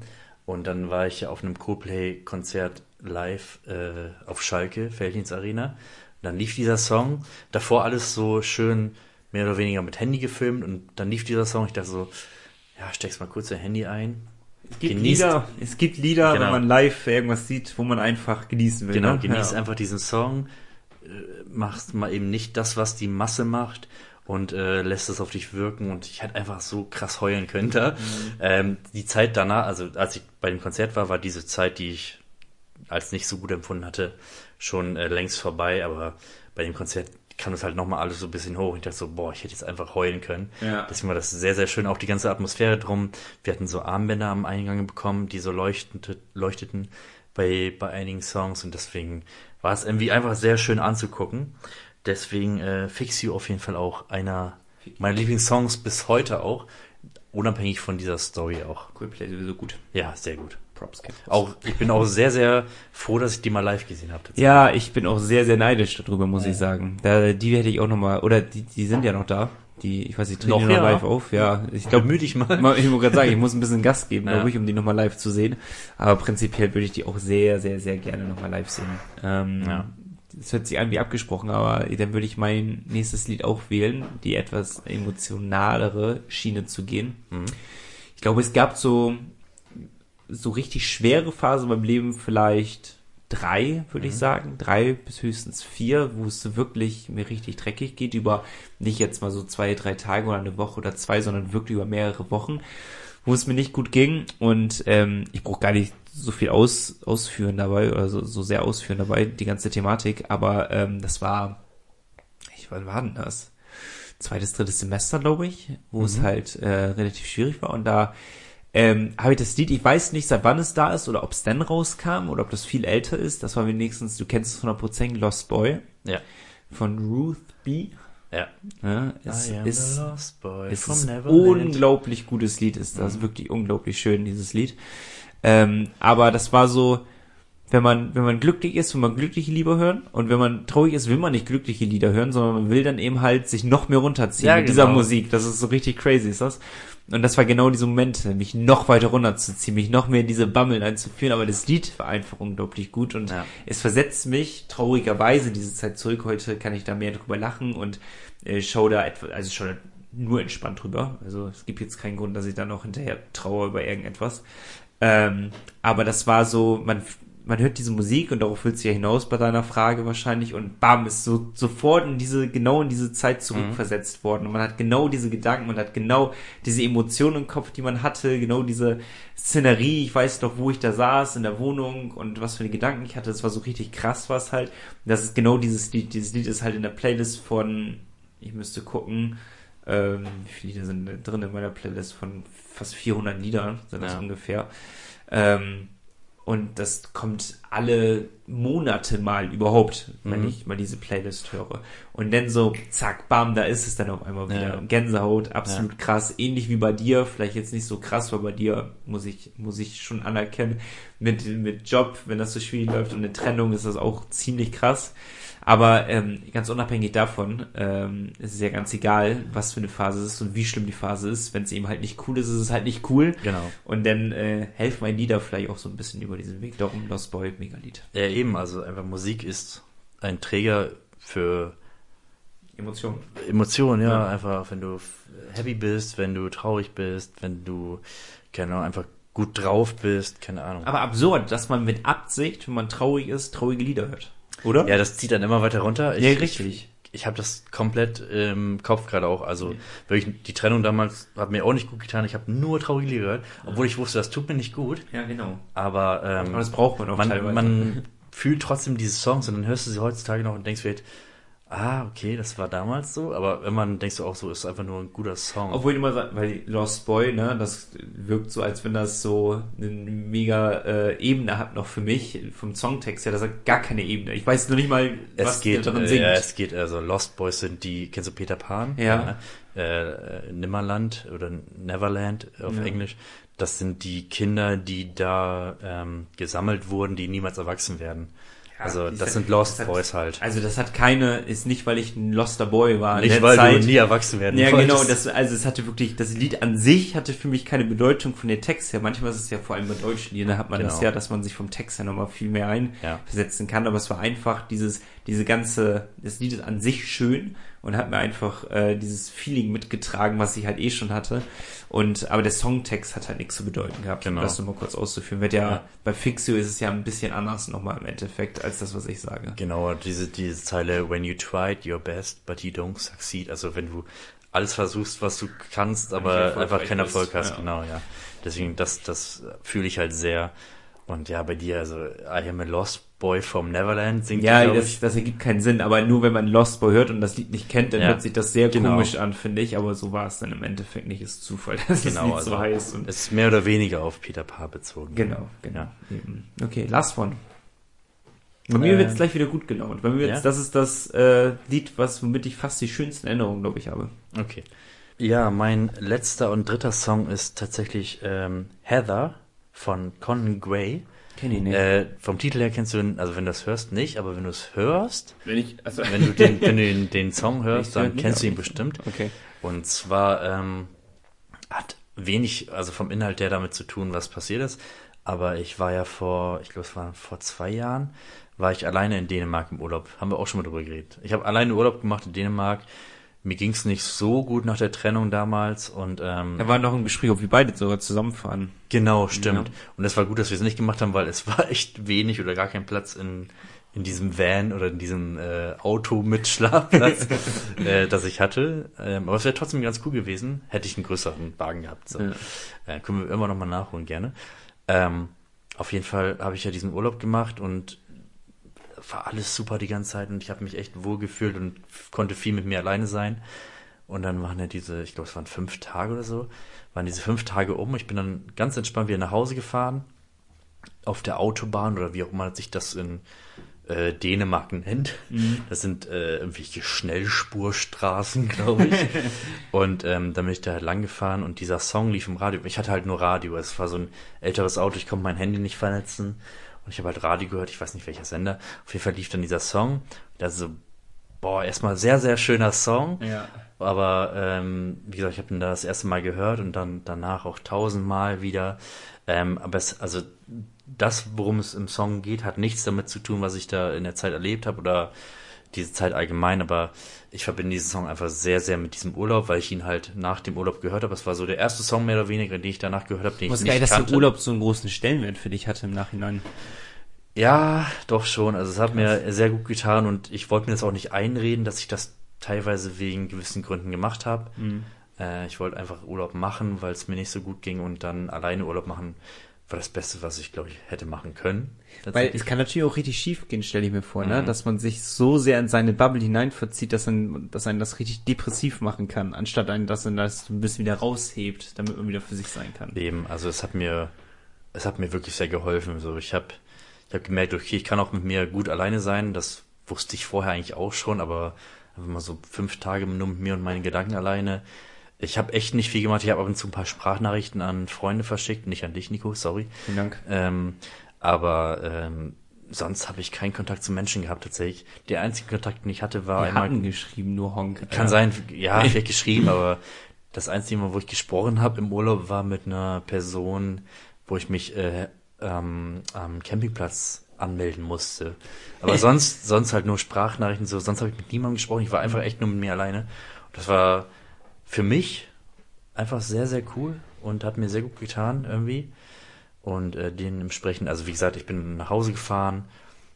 Und dann war ich auf einem Coldplay-Konzert live äh, auf Schalke, Feldins Arena. Und dann lief dieser Song, davor alles so schön mehr oder weniger mit Handy gefilmt und dann lief dieser Song, ich dachte so, ja, steck's mal kurz dein Handy ein, Es gibt Genießt- Lieder, es gibt Lieder, Genau. wenn man live irgendwas sieht, wo man einfach genießen will. Genau, ne? genieß ja. einfach diesen Song, äh, machst mal eben nicht das, was die Masse macht und äh, lässt es auf dich wirken und ich hätte einfach so krass heulen können da. Ähm, die Zeit danach, also als ich bei dem Konzert war, war diese Zeit, die ich als nicht so gut empfunden hatte, schon äh, längst vorbei, aber bei dem Konzert kam das halt nochmal alles so ein bisschen hoch. Ich dachte so, boah, ich hätte jetzt einfach heulen können. Ja. Deswegen war das sehr, sehr schön. Auch die ganze Atmosphäre drum. Wir hatten so Armbänder am Eingang bekommen, die so leuchtete, leuchteten bei, bei einigen Songs und deswegen war es irgendwie einfach sehr schön anzugucken. Deswegen äh, Fix You auf jeden Fall auch einer meiner Lieblingssongs bis heute auch. Unabhängig von dieser Story auch. Coldplay sowieso gut. Ja, sehr gut. Props. Campus. Auch, ich bin auch sehr, sehr froh, dass ich die mal live gesehen habe. Ja, ich bin auch sehr, sehr neidisch darüber, muss ich sagen. Da, die hätte ich auch nochmal, oder die, die sind ja noch da. Die, ich weiß nicht, treten Noch, die noch ja. live auf? Ja, ich glaube, Bemühe dich mal. Ich muss gerade sagen, ich muss ein bisschen Gas geben, Ja. glaube ich, um die nochmal live zu sehen. Aber prinzipiell würde ich die auch sehr, sehr, sehr gerne nochmal live sehen. Ähm, Ja. Das hört sich an wie abgesprochen, aber dann würde ich mein nächstes Lied auch wählen, die etwas emotionalere Schiene zu gehen. Mhm. Ich glaube, es gab so, so richtig schwere Phasen beim Leben, vielleicht drei, würde ich sagen. Drei bis höchstens vier, wo es wirklich mir richtig dreckig geht, über nicht jetzt mal so zwei, drei Tage oder eine Woche oder zwei, sondern wirklich über mehrere Wochen, wo es mir nicht gut ging. Und ähm, ich brauche gar nicht so viel aus, ausführen dabei oder so, so sehr ausführen dabei, die ganze Thematik. Aber ähm, das war, ich, wann war denn das? Zweites, drittes Semester, glaube ich, wo es halt äh, relativ schwierig war. Und da ähm, habe ich das Lied, ich weiß nicht, seit wann es da ist oder ob es dann rauskam oder ob das viel älter ist. Das war wenigstens, du kennst es 100% Lost Boy Ja. von Ruth B. Ja. Ja, es I am ist, the lost boy es from ist unglaublich gutes Lied, ist das wirklich unglaublich schön, dieses Lied. Ähm, aber das war so, wenn man, wenn man glücklich ist, will man glückliche Lieder hören und wenn man traurig ist, will man nicht glückliche Lieder hören, sondern man will dann eben halt sich noch mehr runterziehen Ja, mit dieser genau. Musik. Das ist so richtig crazy, ist das. Und das war genau diese Momente, mich noch weiter runterzuziehen, mich noch mehr in diese Bummeln einzuführen, aber das Lied war einfach unglaublich gut und Ja. es versetzt mich traurigerweise diese Zeit zurück. Heute kann ich da mehr drüber lachen und äh, schau da etwa, also schau da nur entspannt drüber. Also es gibt jetzt keinen Grund, dass ich da noch hinterher traue über irgendetwas. Ähm, aber das war so, man, man hört diese Musik und darauf willst du ja hinaus bei deiner Frage wahrscheinlich und bam, ist so sofort in diese, genau in diese Zeit zurückversetzt worden und man hat genau diese Gedanken, man hat genau diese Emotionen im Kopf, die man hatte, genau diese Szenerie, ich weiß noch, wo ich da saß in der Wohnung und was für eine Gedanken ich hatte, das war so richtig krass was halt. Das ist genau dieses Lied, dieses Lied ist halt in der Playlist von, ich müsste gucken, ähm, wie viele Lieder sind drin in meiner Playlist von fast 400 Liedern sind das Ja. ungefähr. Ähm, und das kommt alle Monate mal überhaupt, wenn Mhm. ich mal diese Playlist höre. Und dann so, zack, bam, da ist es dann auf einmal wieder. Ja. Gänsehaut, absolut krass. Ähnlich wie bei dir, vielleicht jetzt nicht so krass, weil bei dir muss ich, muss ich schon anerkennen, mit, mit Job, wenn das so schwierig läuft und eine Trennung ist das auch ziemlich krass. Aber ähm, ganz unabhängig davon ähm, ist es ja ganz egal, was für eine Phase es ist und wie schlimm die Phase ist. Wenn es eben halt nicht cool ist, ist es halt nicht cool. Genau. Und dann äh, helfen meine Lieder vielleicht auch so ein bisschen über diesen Weg. Darum Lost Boy, Megalied. Ja, eben, also einfach Musik ist ein Träger für Emotionen. Emotionen, ja, Ja. einfach, wenn du happy bist, wenn du traurig bist, wenn du, keine Ahnung, einfach gut drauf bist, keine Ahnung. Aber absurd, dass man mit Absicht, wenn man traurig ist, traurige Lieder hört. Oder? ja, das zieht dann immer weiter runter. Ich, Ja, Ich, richtig. ich habe das komplett im Kopf gerade auch. Also Ja. wirklich, die Trennung damals hat mir auch nicht gut getan. Ich habe nur traurige Lieder gehört, obwohl ich wusste, das tut mir nicht gut. Ja, genau. Aber, ähm, Aber das braucht man auch man, teilweise. man fühlt trotzdem diese Songs und dann hörst du sie heutzutage noch und denkst vielleicht, ah, okay, das war damals so, aber wenn man denkst du auch so, ist einfach nur ein guter Song. Obwohl ich immer sage, weil Lost Boy, ne, das wirkt so, als wenn das so eine mega äh, Ebene hat noch für mich, vom Songtext her, das hat gar keine Ebene. Ich weiß nur nicht mal, was es geht, der darin äh, singt. ja, es geht, also Lost Boys sind die, kennst du Peter Pan? Ja. Ja. Äh, Nimmerland oder Neverland auf Ja. Englisch. Das sind die Kinder, die da ähm, gesammelt wurden, die niemals erwachsen werden. Also das sind Lost das hat- Boys halt. Also das hat keine, ist nicht, weil ich ein loster Boy war. Nicht, der weil Zeit. du nie erwachsen werden Ja, wolltest. genau, das, also es hatte wirklich, das Lied an sich hatte für mich keine Bedeutung von den Text her. Manchmal ist es ja vor allem bei deutschen Liedern, da hat man das Genau. ja, dass man sich vom Text her nochmal viel mehr Ja. reinversetzen kann, aber es war einfach dieses, diese ganze, das Lied ist an sich schön und hat mir einfach äh, dieses Feeling mitgetragen, was ich halt eh schon hatte. Und, aber der Songtext hat halt nichts zu bedeuten gehabt, Genau. um das nochmal kurz auszuführen. Wird ja, Ja. bei Fixio ist es ja ein bisschen anders nochmal im Endeffekt, als das, was ich sage. Genau, diese, diese Zeile, when you tried your best, but you don't succeed. Also wenn du alles versuchst, was du kannst, aber einfach keinen bist, Erfolg hast, ja. genau, ja. Deswegen, das, das fühle ich halt sehr. Und ja, bei dir, also I am a lost boy from Neverland singt Ja, die, das, das ergibt keinen Sinn, aber nur wenn man Lost Boy hört und das Lied nicht kennt, dann Ja. hört sich das sehr Genau. komisch an, finde ich, aber so war es dann im Endeffekt nicht, ist Zufall, dass das Genau, Lied also so heißt. Und es ist mehr oder weniger auf Peter Paar bezogen. genau, genau. Ja. Okay, last one. Bei mir Äh, wird's gleich wieder gut gelaunt. Bei mir ja? das ist das äh, Lied, was womit ich fast die schönsten Erinnerungen, glaube ich, habe. Okay. Ja, mein letzter und dritter Song ist tatsächlich ähm, Heather von Conan Gray. Kenn ich nicht. Äh, vom Titel her kennst du, ihn, also wenn du das hörst, nicht, aber wenn du es hörst, wenn ich, also, wenn du den, wenn du den, den Song hörst, dann kennst du ihn bestimmt. Okay. Und zwar ähm, hat wenig, also vom Inhalt her damit zu tun, was passiert ist. Aber ich war ja vor, ich glaube, es war vor zwei Jahren, war ich alleine in Dänemark im Urlaub. Haben wir auch schon mal drüber geredet. Ich habe alleine Urlaub gemacht in Dänemark. Mir ging es nicht so gut nach der Trennung damals und ähm, Da war noch ein Gespräch, ob wir beide sogar zusammenfahren. Genau, stimmt. Ja. Und es war gut, dass wir es nicht gemacht haben, weil es war echt wenig oder gar kein Platz in, in diesem Van oder in diesem äh, Auto mit Schlafplatz, äh, das ich hatte. Ähm, aber es wäre trotzdem ganz cool gewesen, hätte ich einen größeren Wagen gehabt. So. Ja. Äh, können wir immer noch mal nachholen, gerne. Ähm, auf jeden Fall habe ich ja diesen Urlaub gemacht und war alles super die ganze Zeit und ich habe mich echt wohl gefühlt und konnte viel mit mir alleine sein. Und dann waren ja diese, ich glaube, es waren fünf Tage oder so, waren diese fünf Tage um. Ich bin dann ganz entspannt wieder nach Hause gefahren, auf der Autobahn oder wie auch immer sich das in äh, Dänemark nennt. Das sind äh, irgendwelche Schnellspurstraßen, glaube ich. und ähm, dann bin ich da halt lang gefahren und dieser Song lief im Radio. Ich hatte halt nur Radio. Es war so ein älteres Auto, ich konnte mein Handy nicht vernetzen. Und ich habe halt Radio gehört, ich weiß nicht welcher Sender. Auf jeden Fall lief dann dieser Song. Das so, boah, erstmal sehr, sehr schöner Song. Ja. Aber ähm, wie gesagt, ich habe ihn da das erste Mal gehört und dann danach auch tausendmal wieder. Ähm, aber es, also das, worum es im Song geht, hat nichts damit zu tun, was ich da in der Zeit erlebt habe oder diese Zeit allgemein. Aber ich verbinde diesen Song einfach sehr, sehr mit diesem Urlaub, weil ich ihn halt nach dem Urlaub gehört habe. Es war so der erste Song mehr oder weniger, den ich danach gehört habe, den Ich nicht nicht, dass der Urlaub so einen großen Stellenwert für dich hatte im Nachhinein. Ja, doch schon. Also es hat mir sehr gut getan und ich wollte mir das auch nicht einreden, dass ich das teilweise wegen gewissen Gründen gemacht habe. Äh, ich wollte einfach Urlaub machen, weil es mir nicht so gut ging und dann alleine Urlaub machen war das Beste, was ich glaube ich hätte machen können. Weil es kann natürlich auch richtig schief gehen, stelle ich mir vor, ne? Mhm. Dass man sich so sehr in seine Bubble hineinverzieht, dass, man, dass einen das richtig depressiv machen kann, anstatt einen das, das ein bisschen wieder raushebt, damit man wieder für sich sein kann. Eben, also es hat mir, es hat mir wirklich sehr geholfen. So, ich habe, ich habe gemerkt, okay, ich kann auch mit mir gut alleine sein. Das wusste ich vorher eigentlich auch schon, aber einfach mal so fünf Tage nur mit mir und meinen Gedanken alleine. Ich habe echt nicht viel gemacht. Ich habe ab und zu ein paar Sprachnachrichten an Freunde verschickt, nicht an dich, Nico, sorry. Vielen Dank. Ähm, aber ähm, sonst habe ich keinen Kontakt zu Menschen gehabt tatsächlich. Der einzige Kontakt, den ich hatte, war Wir einmal hatten geschrieben, nur Honk. kann sein, ja, vielleicht geschrieben, aber das einzige Mal, wo ich gesprochen habe im Urlaub, war mit einer Person, wo ich mich äh, ähm, am Campingplatz anmelden musste. Aber sonst, sonst halt nur Sprachnachrichten, so, sonst habe ich mit niemandem gesprochen. Ich war einfach echt nur mit mir alleine. Und das war für mich einfach sehr, sehr cool und hat mir sehr gut getan irgendwie. Und äh, dementsprechend, also wie gesagt, ich bin nach Hause gefahren,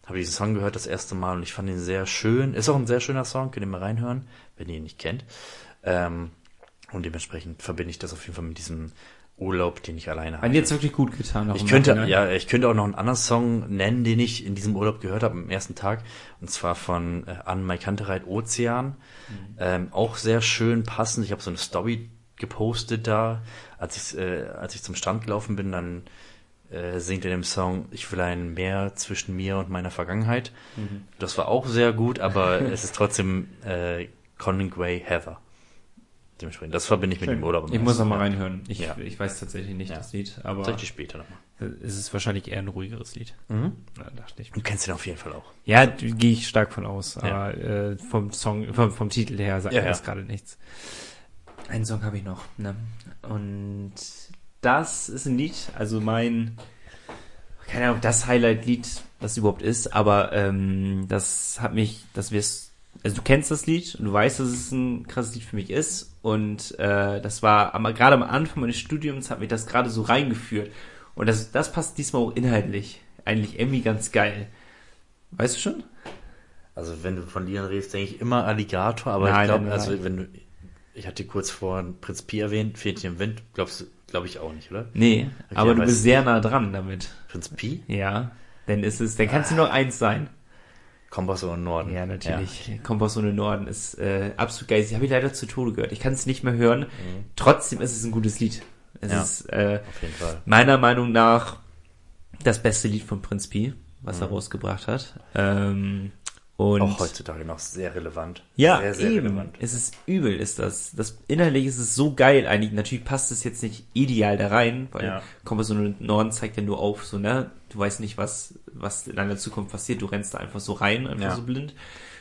habe diesen Song gehört das erste Mal und ich fand ihn sehr schön. Ist auch ein sehr schöner Song, könnt ihr mal reinhören, wenn ihr ihn nicht kennt. Ähm, und dementsprechend verbinde ich das auf jeden Fall mit diesem Urlaub, den ich alleine Hat hatte. dir jetzt wirklich gut getan. Ich könnte, Nachhinein. ja, ich könnte auch noch einen anderen Song nennen, den ich in diesem Urlaub gehört habe am ersten Tag. Und zwar von äh, Anne Mai Kantereit Ozean. Ähm, auch sehr schön passend. Ich habe so eine Story gepostet da. Als ich, äh, als ich zum Strand gelaufen bin, dann äh, singt er in dem Song, ich will ein Meer zwischen mir und meiner Vergangenheit. Das war auch sehr gut, aber es ist trotzdem äh, Conan Gray Heather. dementsprechend, das verbinde ich mit dem Urlaub. Ich muss meisten. noch mal reinhören. Ich, Ja. ich weiß tatsächlich nicht Ja. das Lied, aber dir später nochmal. es ist wahrscheinlich eher ein ruhigeres Lied. Mhm. Na, dachte ich. Du kennst ihn auf jeden Fall auch. Ja, gehe ich stark von aus, Ja. aber äh, vom Song, vom, vom Titel her sagt Ja, mir das gerade nichts. Einen Song habe ich noch, ne? Und das ist ein Lied, also mein, keine Ahnung, das Highlight-Lied, was überhaupt ist, aber ähm, das hat mich, dass wir es, also du kennst das Lied und du weißt, dass es ein krasses Lied für mich ist und äh, das war gerade am Anfang meines Studiums hat mich das gerade so reingeführt und das, das passt diesmal auch inhaltlich eigentlich irgendwie ganz geil. Weißt du schon? Also wenn du von Liedern redest, denke ich immer Alligator, aber Nein, ich glaube, also wenn du, ich hatte kurz vor Prinz Pi erwähnt, Fähnchen im Wind, glaubst du, glaube ich auch nicht, oder? Nee, Okay, aber du bist du- sehr nah dran damit. Prinz Pi? Ja, denn ist es, dann kann es nur noch eins sein. Kompass und Norden. Ja, natürlich. Kompass ohne Norden ist äh, absolut geil. Ich habe ich leider zu Tode gehört. Ich kann es nicht mehr hören. Trotzdem ist es ein gutes Lied. Es Ja. ist äh, Auf jeden Fall. meiner Meinung nach das beste Lied von Prinz Pi, was er rausgebracht hat. Ähm, und Auch heutzutage noch sehr relevant. Ja, sehr, sehr eben. relevant. Es ist übel, ist das. Das innerlich ist es so geil eigentlich. Natürlich passt es jetzt nicht ideal da rein, weil Ja. Kompass und Norden zeigt ja nur auf, so, ne? Du weißt nicht, was, was in deiner Zukunft passiert. Du rennst da einfach so rein, einfach Ja. so blind.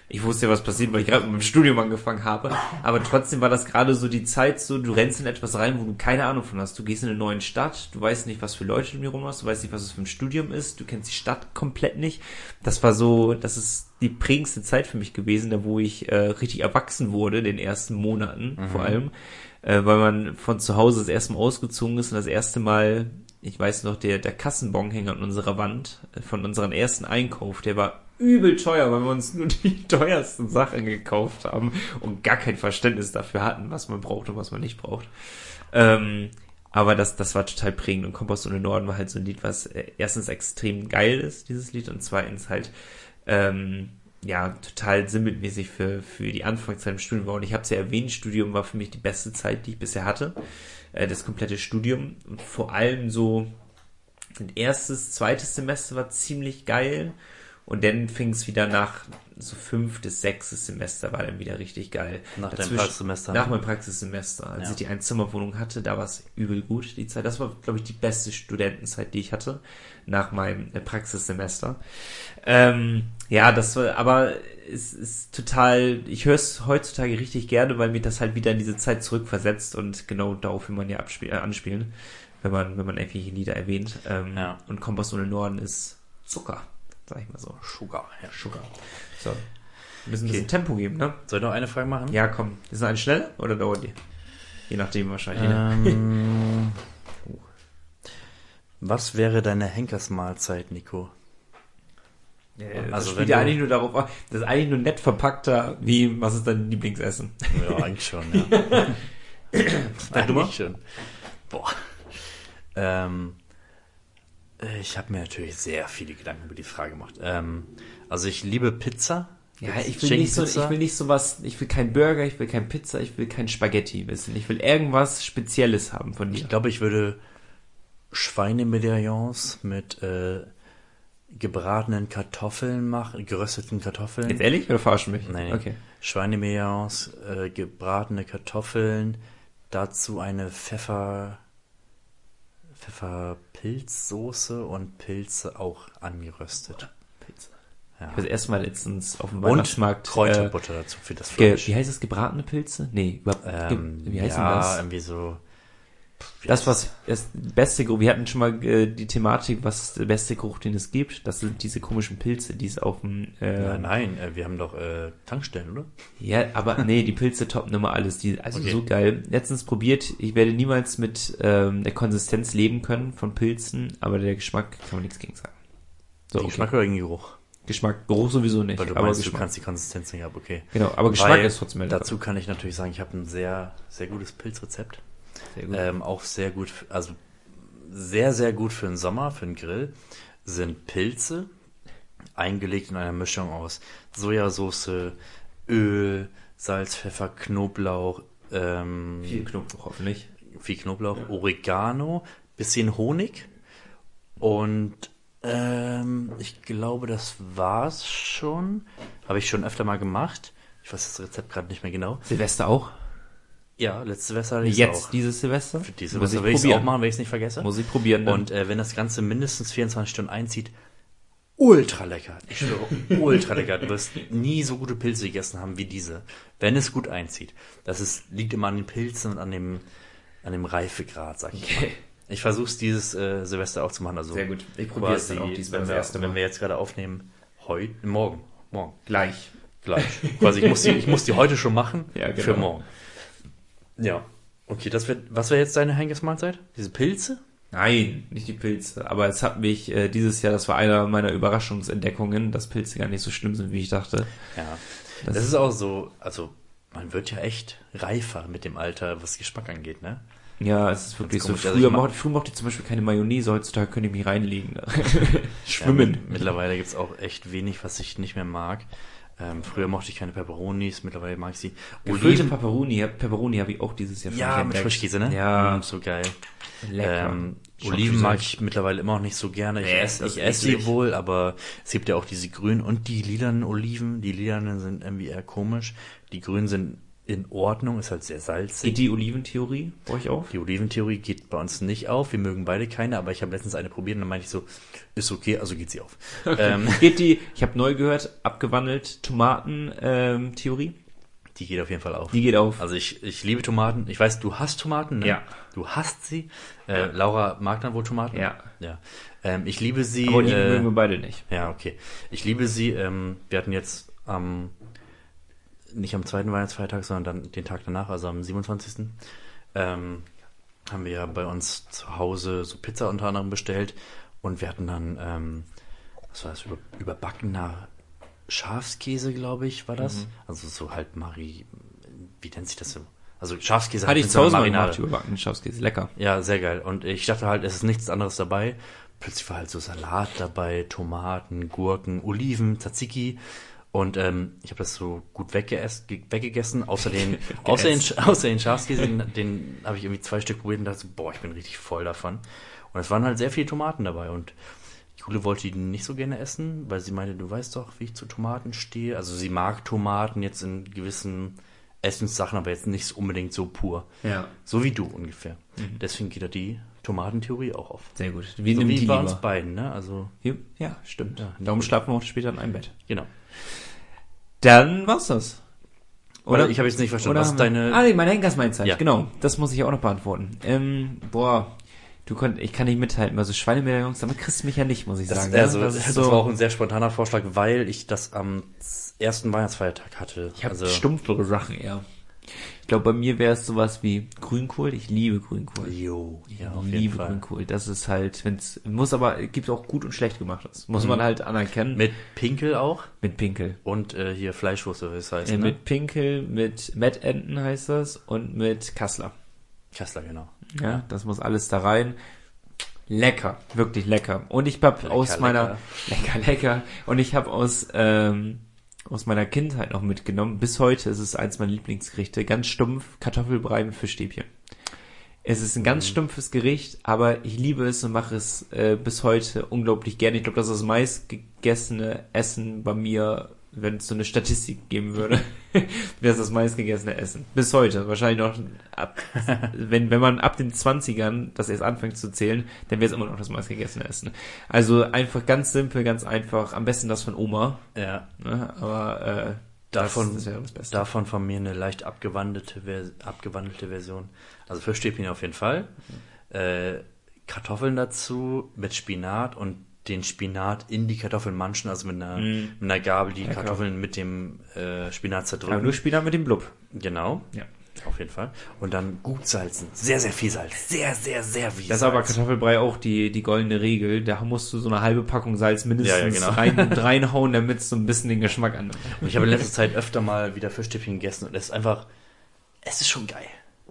Ich wusste ja, was passiert, weil ich gerade mit dem Studium angefangen habe. Aber trotzdem war das gerade so die Zeit so, du rennst in etwas rein, wo du keine Ahnung von hast. Du gehst in eine neue Stadt, du weißt nicht, was für Leute du mir rum hast, du weißt nicht, was es für ein Studium ist, du kennst die Stadt komplett nicht. Das war so, das ist die prägendste Zeit für mich gewesen, da wo ich äh, richtig erwachsen wurde, in den ersten Monaten vor allem, äh, weil man von zu Hause das erste Mal ausgezogen ist und das erste Mal, ich weiß noch, der, der Kassenbon hängt an unserer Wand äh, von unserem ersten Einkauf, der war übel teuer, weil wir uns nur die teuersten Sachen gekauft haben und gar kein Verständnis dafür hatten, was man braucht und was man nicht braucht. Ähm, aber das, das war total prägend und Kompass ohne Norden war halt so ein Lied, was äh, erstens extrem geil ist, dieses Lied, und zweitens halt ähm, ja, total sinnbildmäßig für, für die Anfangszeit im Studium war. Und ich habe es ja erwähnt, Studium war für mich die beste Zeit, die ich bisher hatte. Äh, das komplette Studium. Und vor allem so, ein erstes, zweites Semester war ziemlich geil. Und dann fing es wieder nach so fünftes, sechstes Semester war dann wieder richtig geil. Nach deinem Dazwischen- Praxissemester? Nach meinem Praxissemester. Als Ja. ich die Einzimmerwohnung hatte, da war es übel gut, die Zeit. Das war, glaube ich, die beste Studentenzeit, die ich hatte, nach meinem äh, Praxissemester. Ähm, ja, das war, aber es ist total, ich höre es heutzutage richtig gerne, weil mir das halt wieder in diese Zeit zurückversetzt und genau darauf will man ja abspiel, äh, anspielen, wenn man, wenn man irgendwelche Lieder erwähnt. Ähm, Ja. Und Kompass ohne Norden ist Zucker, sag ich mal so. Sugar. Ja. Sugar. So. Wir müssen ein Okay. bisschen Tempo geben, ne? Soll ich noch eine Frage machen? Ja, komm. Ist es eine schnelle oder dauert die? Je nachdem wahrscheinlich. ne? Ähm, was wäre deine Henkersmahlzeit, Nico? Äh, das also spielt ja eigentlich nur darauf an, das ist eigentlich nur nett verpackter, wie, was ist dein Lieblingsessen? Ja, eigentlich schon, ja. Dein eigentlich schon. Boah. Ähm, äh, ich habe mir natürlich sehr viele Gedanken über die Frage gemacht. Ähm, also ich liebe Pizza. Ja, ich will nicht so, ich will nicht so was, ich will kein Burger, ich will kein Pizza, ich will kein Spaghetti wissen. Ich will irgendwas Spezielles haben von dir. Ich glaube, ich würde Schweinemedaillons mit äh, gebratenen Kartoffeln machen, gerösteten Kartoffeln. Jetzt ehrlich oder verarschen mich? Nein, Okay. Schweinemedaillons, äh, gebratene Kartoffeln, dazu eine Pfeffer, Pfefferpilzsoße und Pilze auch angeröstet. Pizza. Ja. Ich habe das erste Mal letztens auf dem Und Weihnachtsmarkt. Kräuterbutter dazu für das Äh, ge, Fleisch. wie heißt es? Gebratene Pilze? Nee, über, Ähm, ge, wie heißt ja, das? irgendwie so. Das, was das beste Geruch, wir hatten schon mal äh, die Thematik, was der beste Geruch, den es gibt. Das sind diese komischen Pilze, die es auf dem. Äh, Ja, nein, äh, wir haben doch äh, Tankstellen, oder? Ja, aber nee, die Pilze toppen immer alles. Die, also Okay. so geil. Letztens probiert, ich werde niemals mit ähm, der Konsistenz leben können von Pilzen, aber der Geschmack kann man nichts gegen sagen. So, okay. Geschmack oder den Geruch? Geschmack, Geruch sowieso nicht, Weil du aber meinst, du kannst die Konsistenz nicht ab, okay. genau, aber Geschmack Weil ist trotzdem lecker. Dazu kann ich natürlich sagen, ich habe ein sehr, sehr gutes Pilzrezept. Sehr. Ähm, auch sehr gut, also sehr, sehr gut für den Sommer, für den Grill, sind Pilze, eingelegt in einer Mischung aus Sojasauce, Öl, Salz, Pfeffer, Knoblauch, ähm, Viel Knoblauch hoffentlich. viel Knoblauch, Oregano, bisschen Honig und ähm, ich glaube, das war's schon. Habe ich schon öfter mal gemacht. Ich weiß das Rezept gerade nicht mehr genau. Silvester auch? Ja, letztes Silvester hatte ich Jetzt, auch. dieses Silvester? Für dieses Silvester will ich es auch machen, wenn ich es nicht vergesse. Muss ich probieren. Dann. Und äh, wenn das Ganze mindestens 24 Stunden einzieht, ultra lecker. Ich schwöre, ultra lecker. Du wirst nie so gute Pilze gegessen haben wie diese, wenn es gut einzieht. Das ist, liegt immer an den Pilzen und an dem, an dem Reifegrad, sag ich mal. Ich versuche es dieses äh, Silvester auch zu machen. Also Sehr gut. Ich probiere es dann auch diesmal wenn wir, erste Mal. wenn wir jetzt gerade aufnehmen, heute, morgen, morgen, Gleich. gleich. quasi, ich muss die, ich muss die heute schon machen Ja, genau. für morgen. Ja. Okay, das wird, was wäre jetzt deine Henkersmahlzeit? Diese Pilze? Nein, nicht die Pilze. Aber es hat mich äh, dieses Jahr, das war einer meiner Überraschungsentdeckungen, dass Pilze gar nicht so schlimm sind, wie ich dachte. Ja. Das- Das, ist auch so, also man wird ja echt reifer mit dem Alter, was Geschmack angeht, ne? Ja, es ist wirklich so. Also Früher, ich mag- mochte, früher mochte ich zum Beispiel keine Mayonnaise, heutzutage könnte ich mich reinlegen. Schwimmen. Ja, mittlerweile gibt's auch echt wenig, was ich nicht mehr mag. Ähm, früher mochte ich keine Pepperonis, mittlerweile mag ich sie. Gefüllte Pepperoni, Pepperoni habe ich auch dieses Jahr ja, mit. Frischkäse, ne? Ja, Mm, so geil. lecker. Ähm, Oliven mag ich mittlerweile immer noch nicht so gerne. Ich esse ich esse sie wohl, aber es gibt ja auch diese grünen und die lilanen Oliven. Die lilanen sind irgendwie eher komisch. Die grünen sind in Ordnung, ist halt sehr salzig. Geht die Oliventheorie bei euch auf? Die Oliventheorie geht bei uns nicht auf. Wir mögen beide keine, aber ich habe letztens eine probiert und dann meinte ich so, ist okay, also geht sie auf. Ähm, Geht die, ich habe neu gehört, abgewandelt Tomaten-Theorie. die geht auf jeden Fall auf. die geht auf. Also ich, ich liebe Tomaten. Ich weiß, du hast Tomaten, ne? Ja. Du hast sie. Äh, Laura mag dann wohl Tomaten. Ja. Ja. Ähm, ich liebe sie. Aber die äh, mögen wir beide nicht. Ja, okay. Ich liebe sie. Ähm, wir hatten jetzt am, nicht am zweiten Weihnachtsfeiertag, sondern dann den Tag danach, also am 27. Ähm, haben wir ja bei uns zu Hause so Pizza unter anderem bestellt und wir hatten dann, ähm, was war das, über, überbackener Schafskäse, glaube ich, war das. Mhm. Also so halt Marie, wie nennt sich das so? Also Schafskäse Hatte ich zu Hause Marinade. gemacht, überbackenen Schafskäse. Lecker. Ja, sehr geil. Und ich dachte halt, es ist nichts anderes dabei. Plötzlich war halt so Salat dabei, Tomaten, Gurken, Oliven, Tzatziki. Und ähm, ich habe das so gut weggegessen. Außer den, außer den, außer den Schafskäse, den, den habe ich irgendwie zwei Stück probiert und dachte so, boah, ich bin richtig voll davon. Und es waren halt sehr viele Tomaten dabei. Und Jule wollte die nicht so gerne essen, weil sie meinte, du weißt doch, wie ich zu Tomaten stehe. Also sie mag Tomaten jetzt in gewissen Essenssachen, aber jetzt nicht unbedingt so pur. Ja. So wie du ungefähr. Mhm. Deswegen geht da die Tomatentheorie auch auf. Sehr gut. Wie So wie bei uns lieber? beiden, ne? Also, Ja, stimmt. Ja, Darum schlafen wir auch später in einem Bett. genau. Dann war's das. Oder ich habe jetzt nicht verstanden, was deine. Ah, nee, meine Henkersmeinzeit. Ja. Genau. Das muss ich auch noch beantworten. Ähm, boah. Du konnt, ich kann nicht mithalten. Also Schweinemedaillons, damit kriegst du mich ja nicht, muss ich das, sagen. ne? also, das das, ist so, war auch ein sehr spontaner Vorschlag, weil ich das am ersten Weihnachtsfeiertag hatte. ich habe also, stumpfere Sachen eher. Ich glaube, bei mir wäre es sowas wie Grünkohl. Ich liebe Grünkohl. Jo, ja, auf ich jeden liebe Fall. Grünkohl. Das ist halt, wenn's, muss aber, gibt auch gut und schlecht gemachtes. Muss man halt anerkennen. Mit Pinkel auch mit Pinkel. und äh, hier Fleischwurst, wie es heißt. Äh, ne? Mit Pinkel, mit Mettenten heißt das und mit Kassler. Kassler, genau. Ja, das muss alles da rein. Lecker, wirklich lecker. Und ich habe Lecker, aus meiner lecker lecker und ich habe aus ähm, aus meiner Kindheit noch mitgenommen. Bis heute ist es eins meiner Lieblingsgerichte. Ganz stumpf Kartoffelbrei mit Fischstäbchen. Es ist ein ganz Mhm. stumpfes Gericht, aber ich liebe es und mache es äh, bis heute unglaublich gerne. Ich glaube, das ist das meistgegessene Essen bei mir, wenn es so eine Statistik geben würde. wäre es das meistgegessene Essen. Bis heute. Wahrscheinlich noch ab, wenn, wenn man ab den 20ern das erst anfängt zu zählen, dann wäre es immer noch das meistgegessene Essen. Also einfach ganz simpel, ganz einfach. Am besten das von Oma. Ja, Ne? Aber äh, Davon- das, das davon von mir eine leicht abgewandelte, Vers abgewandelte Version. Also Fischstäbchen auf jeden Fall. Äh, Kartoffeln dazu mit Spinat und den Spinat in die Kartoffeln manchen, also mit einer, Mm. mit einer Gabel die Ja, klar. Kartoffeln mit dem äh, Spinat Aber zerdrücken. nur Spinat mit dem Blub. genau, Ja. auf jeden Fall. Und dann gut salzen. Sehr, sehr viel Salz. Sehr, sehr, sehr viel Das ist Salz. aber Kartoffelbrei auch die, die goldene Regel. Da musst du so eine halbe Packung Salz mindestens Ja, ja, genau. rein, reinhauen, damit es so ein bisschen den Geschmack annimmt. Und ich habe in letzter Zeit öfter mal wieder Fischstäbchen gegessen und es ist einfach, es ist schon geil.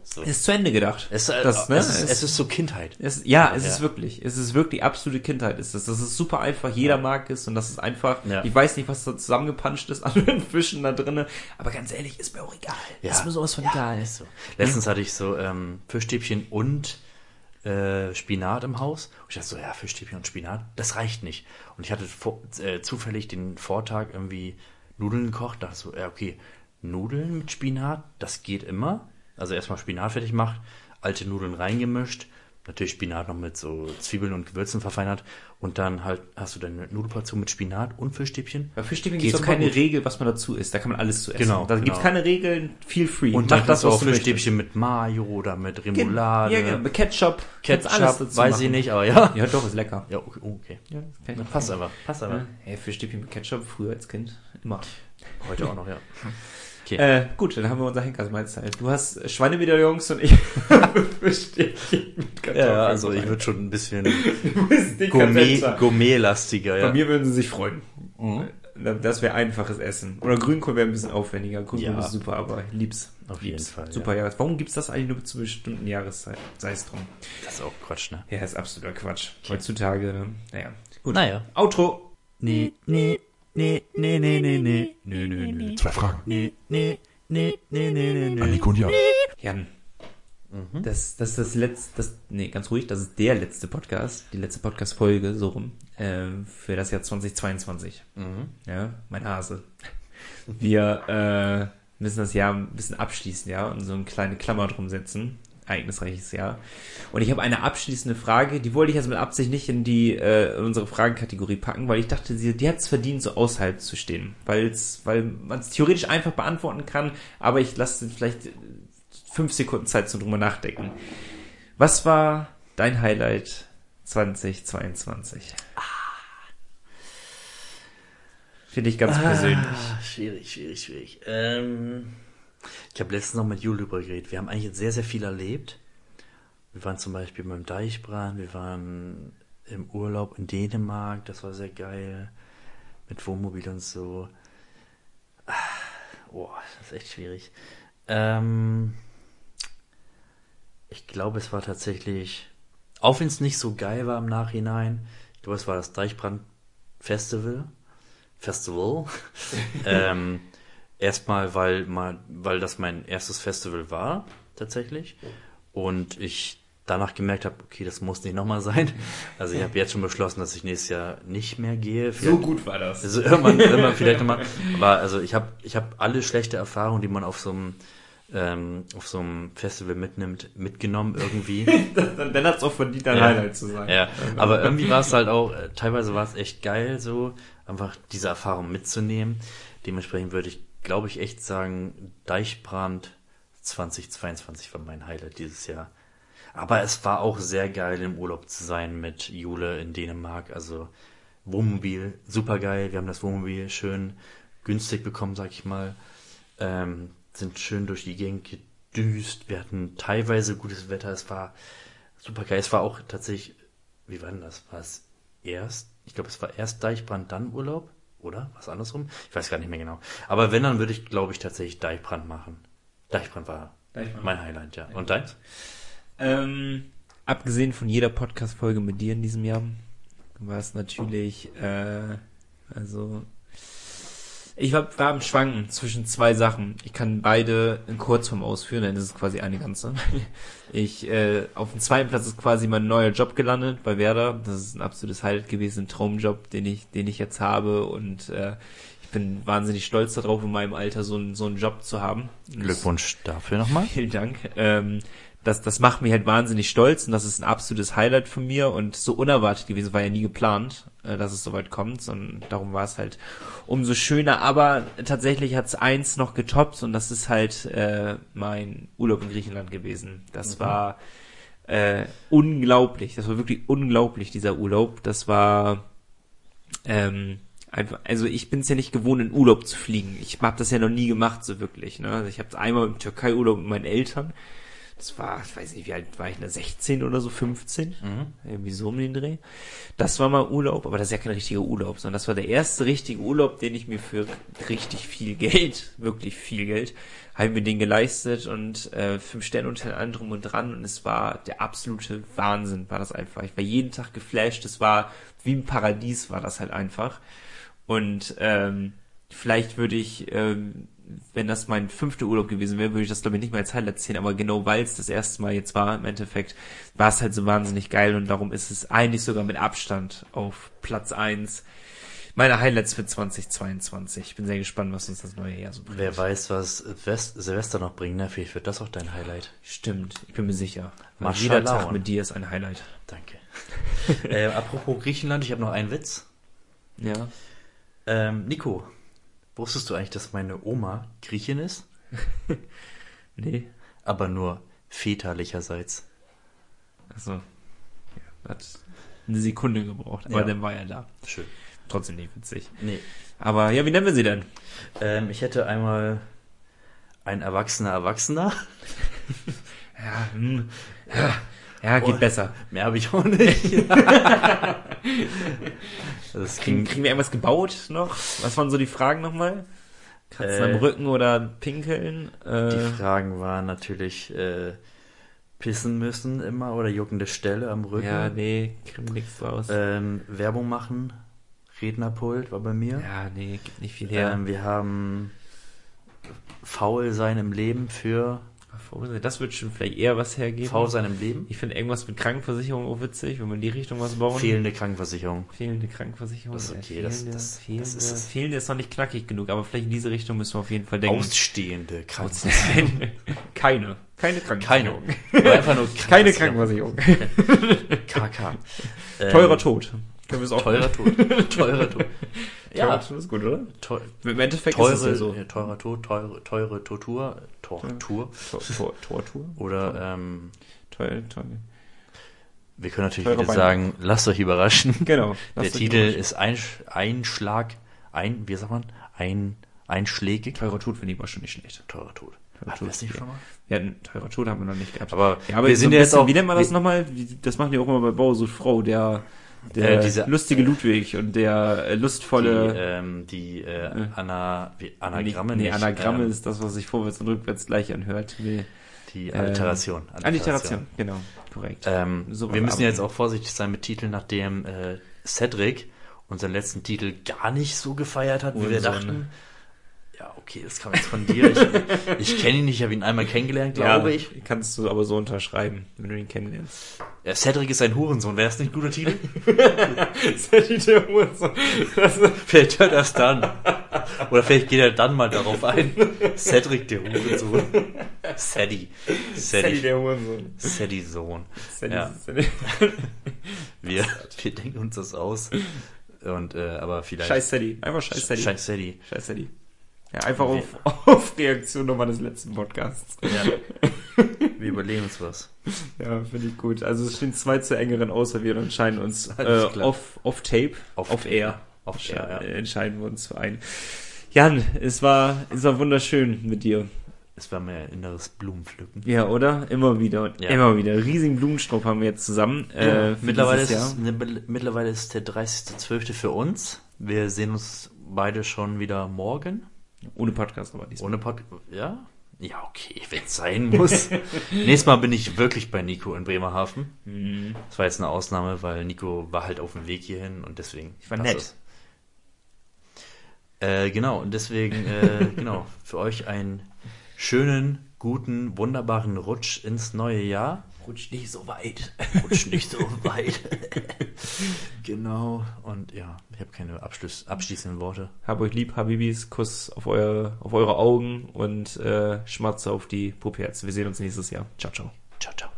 So. Ist zu Ende gedacht. Es, äh, das, ne? es, ist, Es- ist so Kindheit. Es, ja, es Ja. ist wirklich. Es ist wirklich absolute Kindheit. Ist es. Das ist super einfach. Jeder mag es und das ist einfach. Ja. Ich weiß nicht, was da zusammengepanscht ist an den Fischen da drinnen. Aber ganz ehrlich, ist mir auch egal. Ist mir sowas von egal. So. Letztens hatte ich so ähm, Fischstäbchen und äh, Spinat im Haus. Und ich dachte so, ja, Fischstäbchen und Spinat, das reicht nicht. Und ich hatte vor, äh, zufällig den Vortag irgendwie Nudeln gekocht. Dachte so, ja, okay, Nudeln mit Spinat, das geht immer. Also erstmal Spinat fertig macht, alte Nudeln reingemischt, natürlich Spinat noch mit so Zwiebeln und Gewürzen verfeinert und dann halt hast du deine Nudelportion mit Spinat und Fischstäbchen. Bei Fischstäbchen gibt es keine gut. Regel, was man dazu isst. Da kann man alles zu essen. Genau, Da gibt es genau. keine Regeln, feel free. Und dann das auch. Fischstäbchen mit Mayo oder mit Remoulade. Ja, genau. Mit Ketchup. Ketchup, weiß ich nicht, aber ja. Ja, doch, ist lecker. Ja, okay. oh, okay. Ja, passt einfach, passt einfach. Ja, hey, Fischstäbchen mit Ketchup, früher als Kind. Immer. Heute auch noch, ja. Okay. Äh, gut, dann haben wir unser Henkersmahlzeit. Du hast Schweinemedaillons und ich Fischstäbchen mit Kartoffeln. Ja, also ich würde schon ein bisschen bist Gourmet. Gourmet-lastiger, ja. Bei mir würden sie sich freuen. Mhm. Das wäre einfaches Essen. Oder Grünkohl wäre ein bisschen aufwendiger. Grünkohl Ja. ist super, aber ich lieb's. Auf jeden Lieb's. Fall, Super ja. Jahres. Warum gibt's das eigentlich nur zu bestimmten Jahreszeiten? Sei es drum. Das ist auch Quatsch, ne? Ja, ist absoluter Quatsch. Heutzutage, ne? Naja. Gut. Naja. Outro. Nee, nee, nee, nee, nee, nee, nee, nee, nee, nee. Zwei Fragen. Nee, nee, nee, nee, nee, nee. An Nico und Jan. Jan. Mhm. Das, das ist das letzte, das, nee, ganz ruhig, das ist der letzte Podcast, die letzte Podcast-Folge, so rum, äh, für das Jahr 2022. Mhm. Ja, mein Hase. Wir äh, müssen das Jahr ein bisschen abschließen, ja, und so eine kleine Klammer drum setzen. Ereignisreiches Jahr. Und ich habe eine abschließende Frage, die wollte ich jetzt mit Absicht nicht in die äh, in unsere Fragenkategorie packen, weil ich dachte, sie, die hat es verdient, so außerhalb zu stehen. Weil's, weil man es theoretisch einfach beantworten kann, aber ich lasse vielleicht fünf Sekunden Zeit zum drüber nachdenken. Was war dein Highlight 2022? Finde ich ganz persönlich. Ah, schwierig, schwierig, schwierig. Ähm, ich habe letztens noch mit Jule drüber geredet. Wir haben eigentlich sehr, sehr viel erlebt. Wir waren zum Beispiel beim Deichbrand, wir waren im Urlaub in Dänemark, das war sehr geil. Mit Wohnmobil und so. Ah, Oh, das ist echt schwierig. Ähm, ich glaube, es war tatsächlich, auch wenn es nicht so geil war im Nachhinein, ich glaube, es war das Deichbrand Festival. Festival. ähm, erstmal, weil mal, weil das mein erstes Festival war, tatsächlich. Und ich danach gemerkt habe, okay, das muss nicht nochmal sein. Also ich habe jetzt schon beschlossen, dass ich nächstes Jahr nicht mehr gehe. So gut war das. Also irgendwann, irgendwann vielleicht nochmal. Aber also ich habe ich hab alle schlechte Erfahrungen, die man auf so einem ähm, auf so einem Festival mitnimmt, mitgenommen irgendwie. Dann, dann hat es auch verdient, ein Ja. Highlight zu sein. Ja, aber irgendwie war es halt auch, äh, teilweise war es echt geil, so einfach diese Erfahrung mitzunehmen. Dementsprechend würde ich, glaube ich, echt sagen, Deichbrand 2022 war mein Highlight dieses Jahr. Aber es war auch sehr geil, im Urlaub zu sein mit Jule in Dänemark. Also Wohnmobil, super geil. Wir haben das Wohnmobil schön günstig bekommen, sag ich mal. Ähm, sind schön durch die Gegend gedüst. Wir hatten teilweise gutes Wetter. Es war super geil. Es war auch tatsächlich, wie war denn das? War es erst, ich glaube, es war erst Deichbrand, dann Urlaub? Oder? Was andersrum? Ich weiß gar nicht mehr genau. Aber wenn, dann würde ich, glaube ich, tatsächlich Deichbrand machen. Deichbrand war Deichbrand. mein Highlight, ja. Und deins? Ähm, abgesehen von jeder Podcast-Folge mit dir in diesem Jahr, war es natürlich, äh, also, ich war, war am Schwanken zwischen zwei Sachen. Ich kann beide in Kurzform ausführen, denn das ist quasi eine ganze. Ich, äh, auf dem zweiten Platz ist quasi mein neuer Job gelandet bei Werder. Das ist ein absolutes Highlight gewesen, ein Traumjob, den ich, den ich jetzt habe und, äh, ich bin wahnsinnig stolz darauf, in meinem Alter so, einen so einen Job zu haben. Glückwunsch dafür nochmal. Vielen Dank. Ähm, das, das macht mich halt wahnsinnig stolz und das ist ein absolutes Highlight von mir und so unerwartet gewesen, war ja nie geplant, äh, dass es soweit kommt und darum war es halt umso schöner, aber tatsächlich hat es eins noch getoppt und das ist halt äh, mein Urlaub in Griechenland gewesen. Das war äh, unglaublich, das war wirklich unglaublich, dieser Urlaub. Das war ähm, einfach, also ich bin es ja nicht gewohnt, in Urlaub zu fliegen. Ich habe das ja noch nie gemacht, so wirklich. Ne? Also ich habe einmal im Türkei-Urlaub mit meinen Eltern. Das war, ich weiß nicht, wie alt war ich, da 16 oder so, 15? Irgendwie so um den Dreh. Das war mal Urlaub, aber das ist ja kein richtiger Urlaub, sondern das war der erste richtige Urlaub, den ich mir für richtig viel Geld, wirklich viel Geld, habe mir den geleistet und äh, fünf Sterne Hotel allem drum und dran und es war der absolute Wahnsinn, war das einfach. Ich war jeden Tag geflasht, es war wie ein Paradies, war das halt einfach. Und ähm, vielleicht würde ich, ähm, wenn das mein fünfter Urlaub gewesen wäre, würde ich das glaube ich nicht mal als Highlight zählen, aber genau weil es das erste Mal jetzt war, im Endeffekt, war es halt so wahnsinnig geil und darum ist es eigentlich sogar mit Abstand auf Platz eins Meine Highlights für 2022. Ich bin sehr gespannt, was uns das neue Jahr so bringt. Wer weiß, was Silvester noch bringt, ne? Vielleicht wird das auch dein Highlight. Stimmt, ich bin mir sicher. Mashallah. jeder Tag mit dir ist ein Highlight. Danke. äh, apropos Griechenland, ich habe noch einen Witz. Ja. Ähm, Nico, wusstest du eigentlich, dass meine Oma Griechin ist? Nee. Aber nur väterlicherseits. Also, ja, hat eine Sekunde gebraucht, aber Ja. dann war er da. Schön. Trotzdem nicht witzig. Nee. Aber ja, wie nennen wir sie denn? Ähm, ich hätte einmal ein erwachsener Erwachsener. Ja, hm, ja, ja geht Oh. besser. Mehr habe ich auch nicht. das Kriegen, kriegen wir irgendwas gebaut noch? Was waren so die Fragen nochmal? Kratzen Äh, am Rücken oder pinkeln? Äh, die Fragen waren natürlich äh, pissen müssen immer oder juckende Stelle am Rücken. ja, nee, kriegen nichts draus. ähm, Werbung machen. Rednerpult war bei mir. ja, nee, gibt nicht viel her. Ähm, wir haben faul sein im Leben für Das wird schon vielleicht eher was hergeben. faul sein im Leben. Ich finde irgendwas mit Krankenversicherung auch witzig, wenn wir in die Richtung was bauen. Fehlende Krankenversicherung. Fehlende Krankenversicherung. Das ist okay, das- fehlende, das- das fehlende, ist es. fehlende ist noch nicht knackig genug, aber vielleicht in diese Richtung müssen wir auf jeden Fall denken. Ausstehende Krankenversicherung. Keine. Keine Keine. Krankenversicherung. Oder einfach nur Keine Krankenversicherung. Krankenversicherung. KK. Ähm, Teurer Tod. Können wir es auch Teurer Tod. Teurer Tod. Ja, das ist gut, oder? teu Im Endeffekt teure, ist es ja so. ja, teurer Tod, teure, teure Tortur, Tortur. Tor, Tor, Tortur? Oder ähm, Toll, toll. wir können natürlich wieder Beine. sagen, lasst euch überraschen. Genau. Der Titel ist ein, Einschlag, ein, wie sagt man? Ein, einschlägig. Teurer Tod finde ich war schon nicht schlecht. Teurer Tod. Teurer Hatten Tod wir das nicht schon mal? Ja, ein teurer Tod haben wir noch nicht gehabt. Aber, ja, aber wir so sind ja jetzt auch. Wie nennt man das nochmal? Das machen die auch immer bei Bausucht Frau, der, der Äh, diese- lustige Ludwig und der äh, Die, lustvolle. ähm, die äh, Äh. Anna, wie, Anagramme nee, nee, nicht, Anagramme ähm, ist das, was sich vorwärts und rückwärts gleich anhört. Nee. die ähm, Alliteration. Alliteration, genau, korrekt. Ähm, So wir müssen jetzt auch vorsichtig sein mit Titeln, nachdem äh, Cedric unseren letzten Titel gar nicht so gefeiert hat, wie wir Hurensohn, dachten. Ja, okay, das kam jetzt von dir. Ich, ich kenne ihn nicht, ich habe ihn einmal kennengelernt, glaube ich. Kannst du aber so unterschreiben, wenn du ihn kennenlernst. Ja, Cedric ist ein Hurensohn. Wäre das nicht ein guter Titel? der Hurensohn. vielleicht hört er es dann. Oder vielleicht geht er dann mal darauf ein. Cedric, der Hurensohn. Sadie. Sadie. der Hurensohn. Sadie Sohn. Sally, Ja. Wir, wir denken uns das aus. Und, äh, aber vielleicht. Scheiß Sally. Einfach scheiß Sally. Scheiß Sadie. Scheiß Sally. Ja, einfach auf, auf Reaktion nochmal des letzten Podcasts. Ja. Wir überlegen uns was. Ja, finde ich gut. Also es stehen zwei zu engeren außer wir entscheiden uns äh, off, off Tape, Auf off, Air. Auf Sche- Air, ja. äh, Entscheiden wir uns für einen. Jan, es war, es war wunderschön mit dir. Es war ein inneres Blumenpflücken. Ja, oder? Immer wieder Ja. immer wieder. Riesigen Blumenstrauß haben wir jetzt zusammen. Äh, mittlerweile, ist, ne, mittlerweile ist der 30.12. für uns. Wir sehen uns beide schon wieder morgen. Ohne Podcast aber diesmal. Ohne Pod Ja? Ja, okay, wenn es sein muss. Nächstes Mal bin ich wirklich bei Nico in Bremerhaven. Mhm. Das war jetzt eine Ausnahme, weil Nico war halt auf dem Weg hierhin und deswegen. Ich war nett. Äh, genau, und deswegen, äh, genau, für euch einen schönen, guten, wunderbaren Rutsch ins neue Jahr. Rutsch nicht so weit. Rutsch nicht so weit. genau, und ja, ich habe keine Abschluss, abschließenden Worte. Hab euch lieb, Habibis. Kuss auf, euer, auf eure Augen und äh, Schmatze auf die Puppherz. Wir sehen uns nächstes Jahr. Ciao, ciao. Ciao, ciao.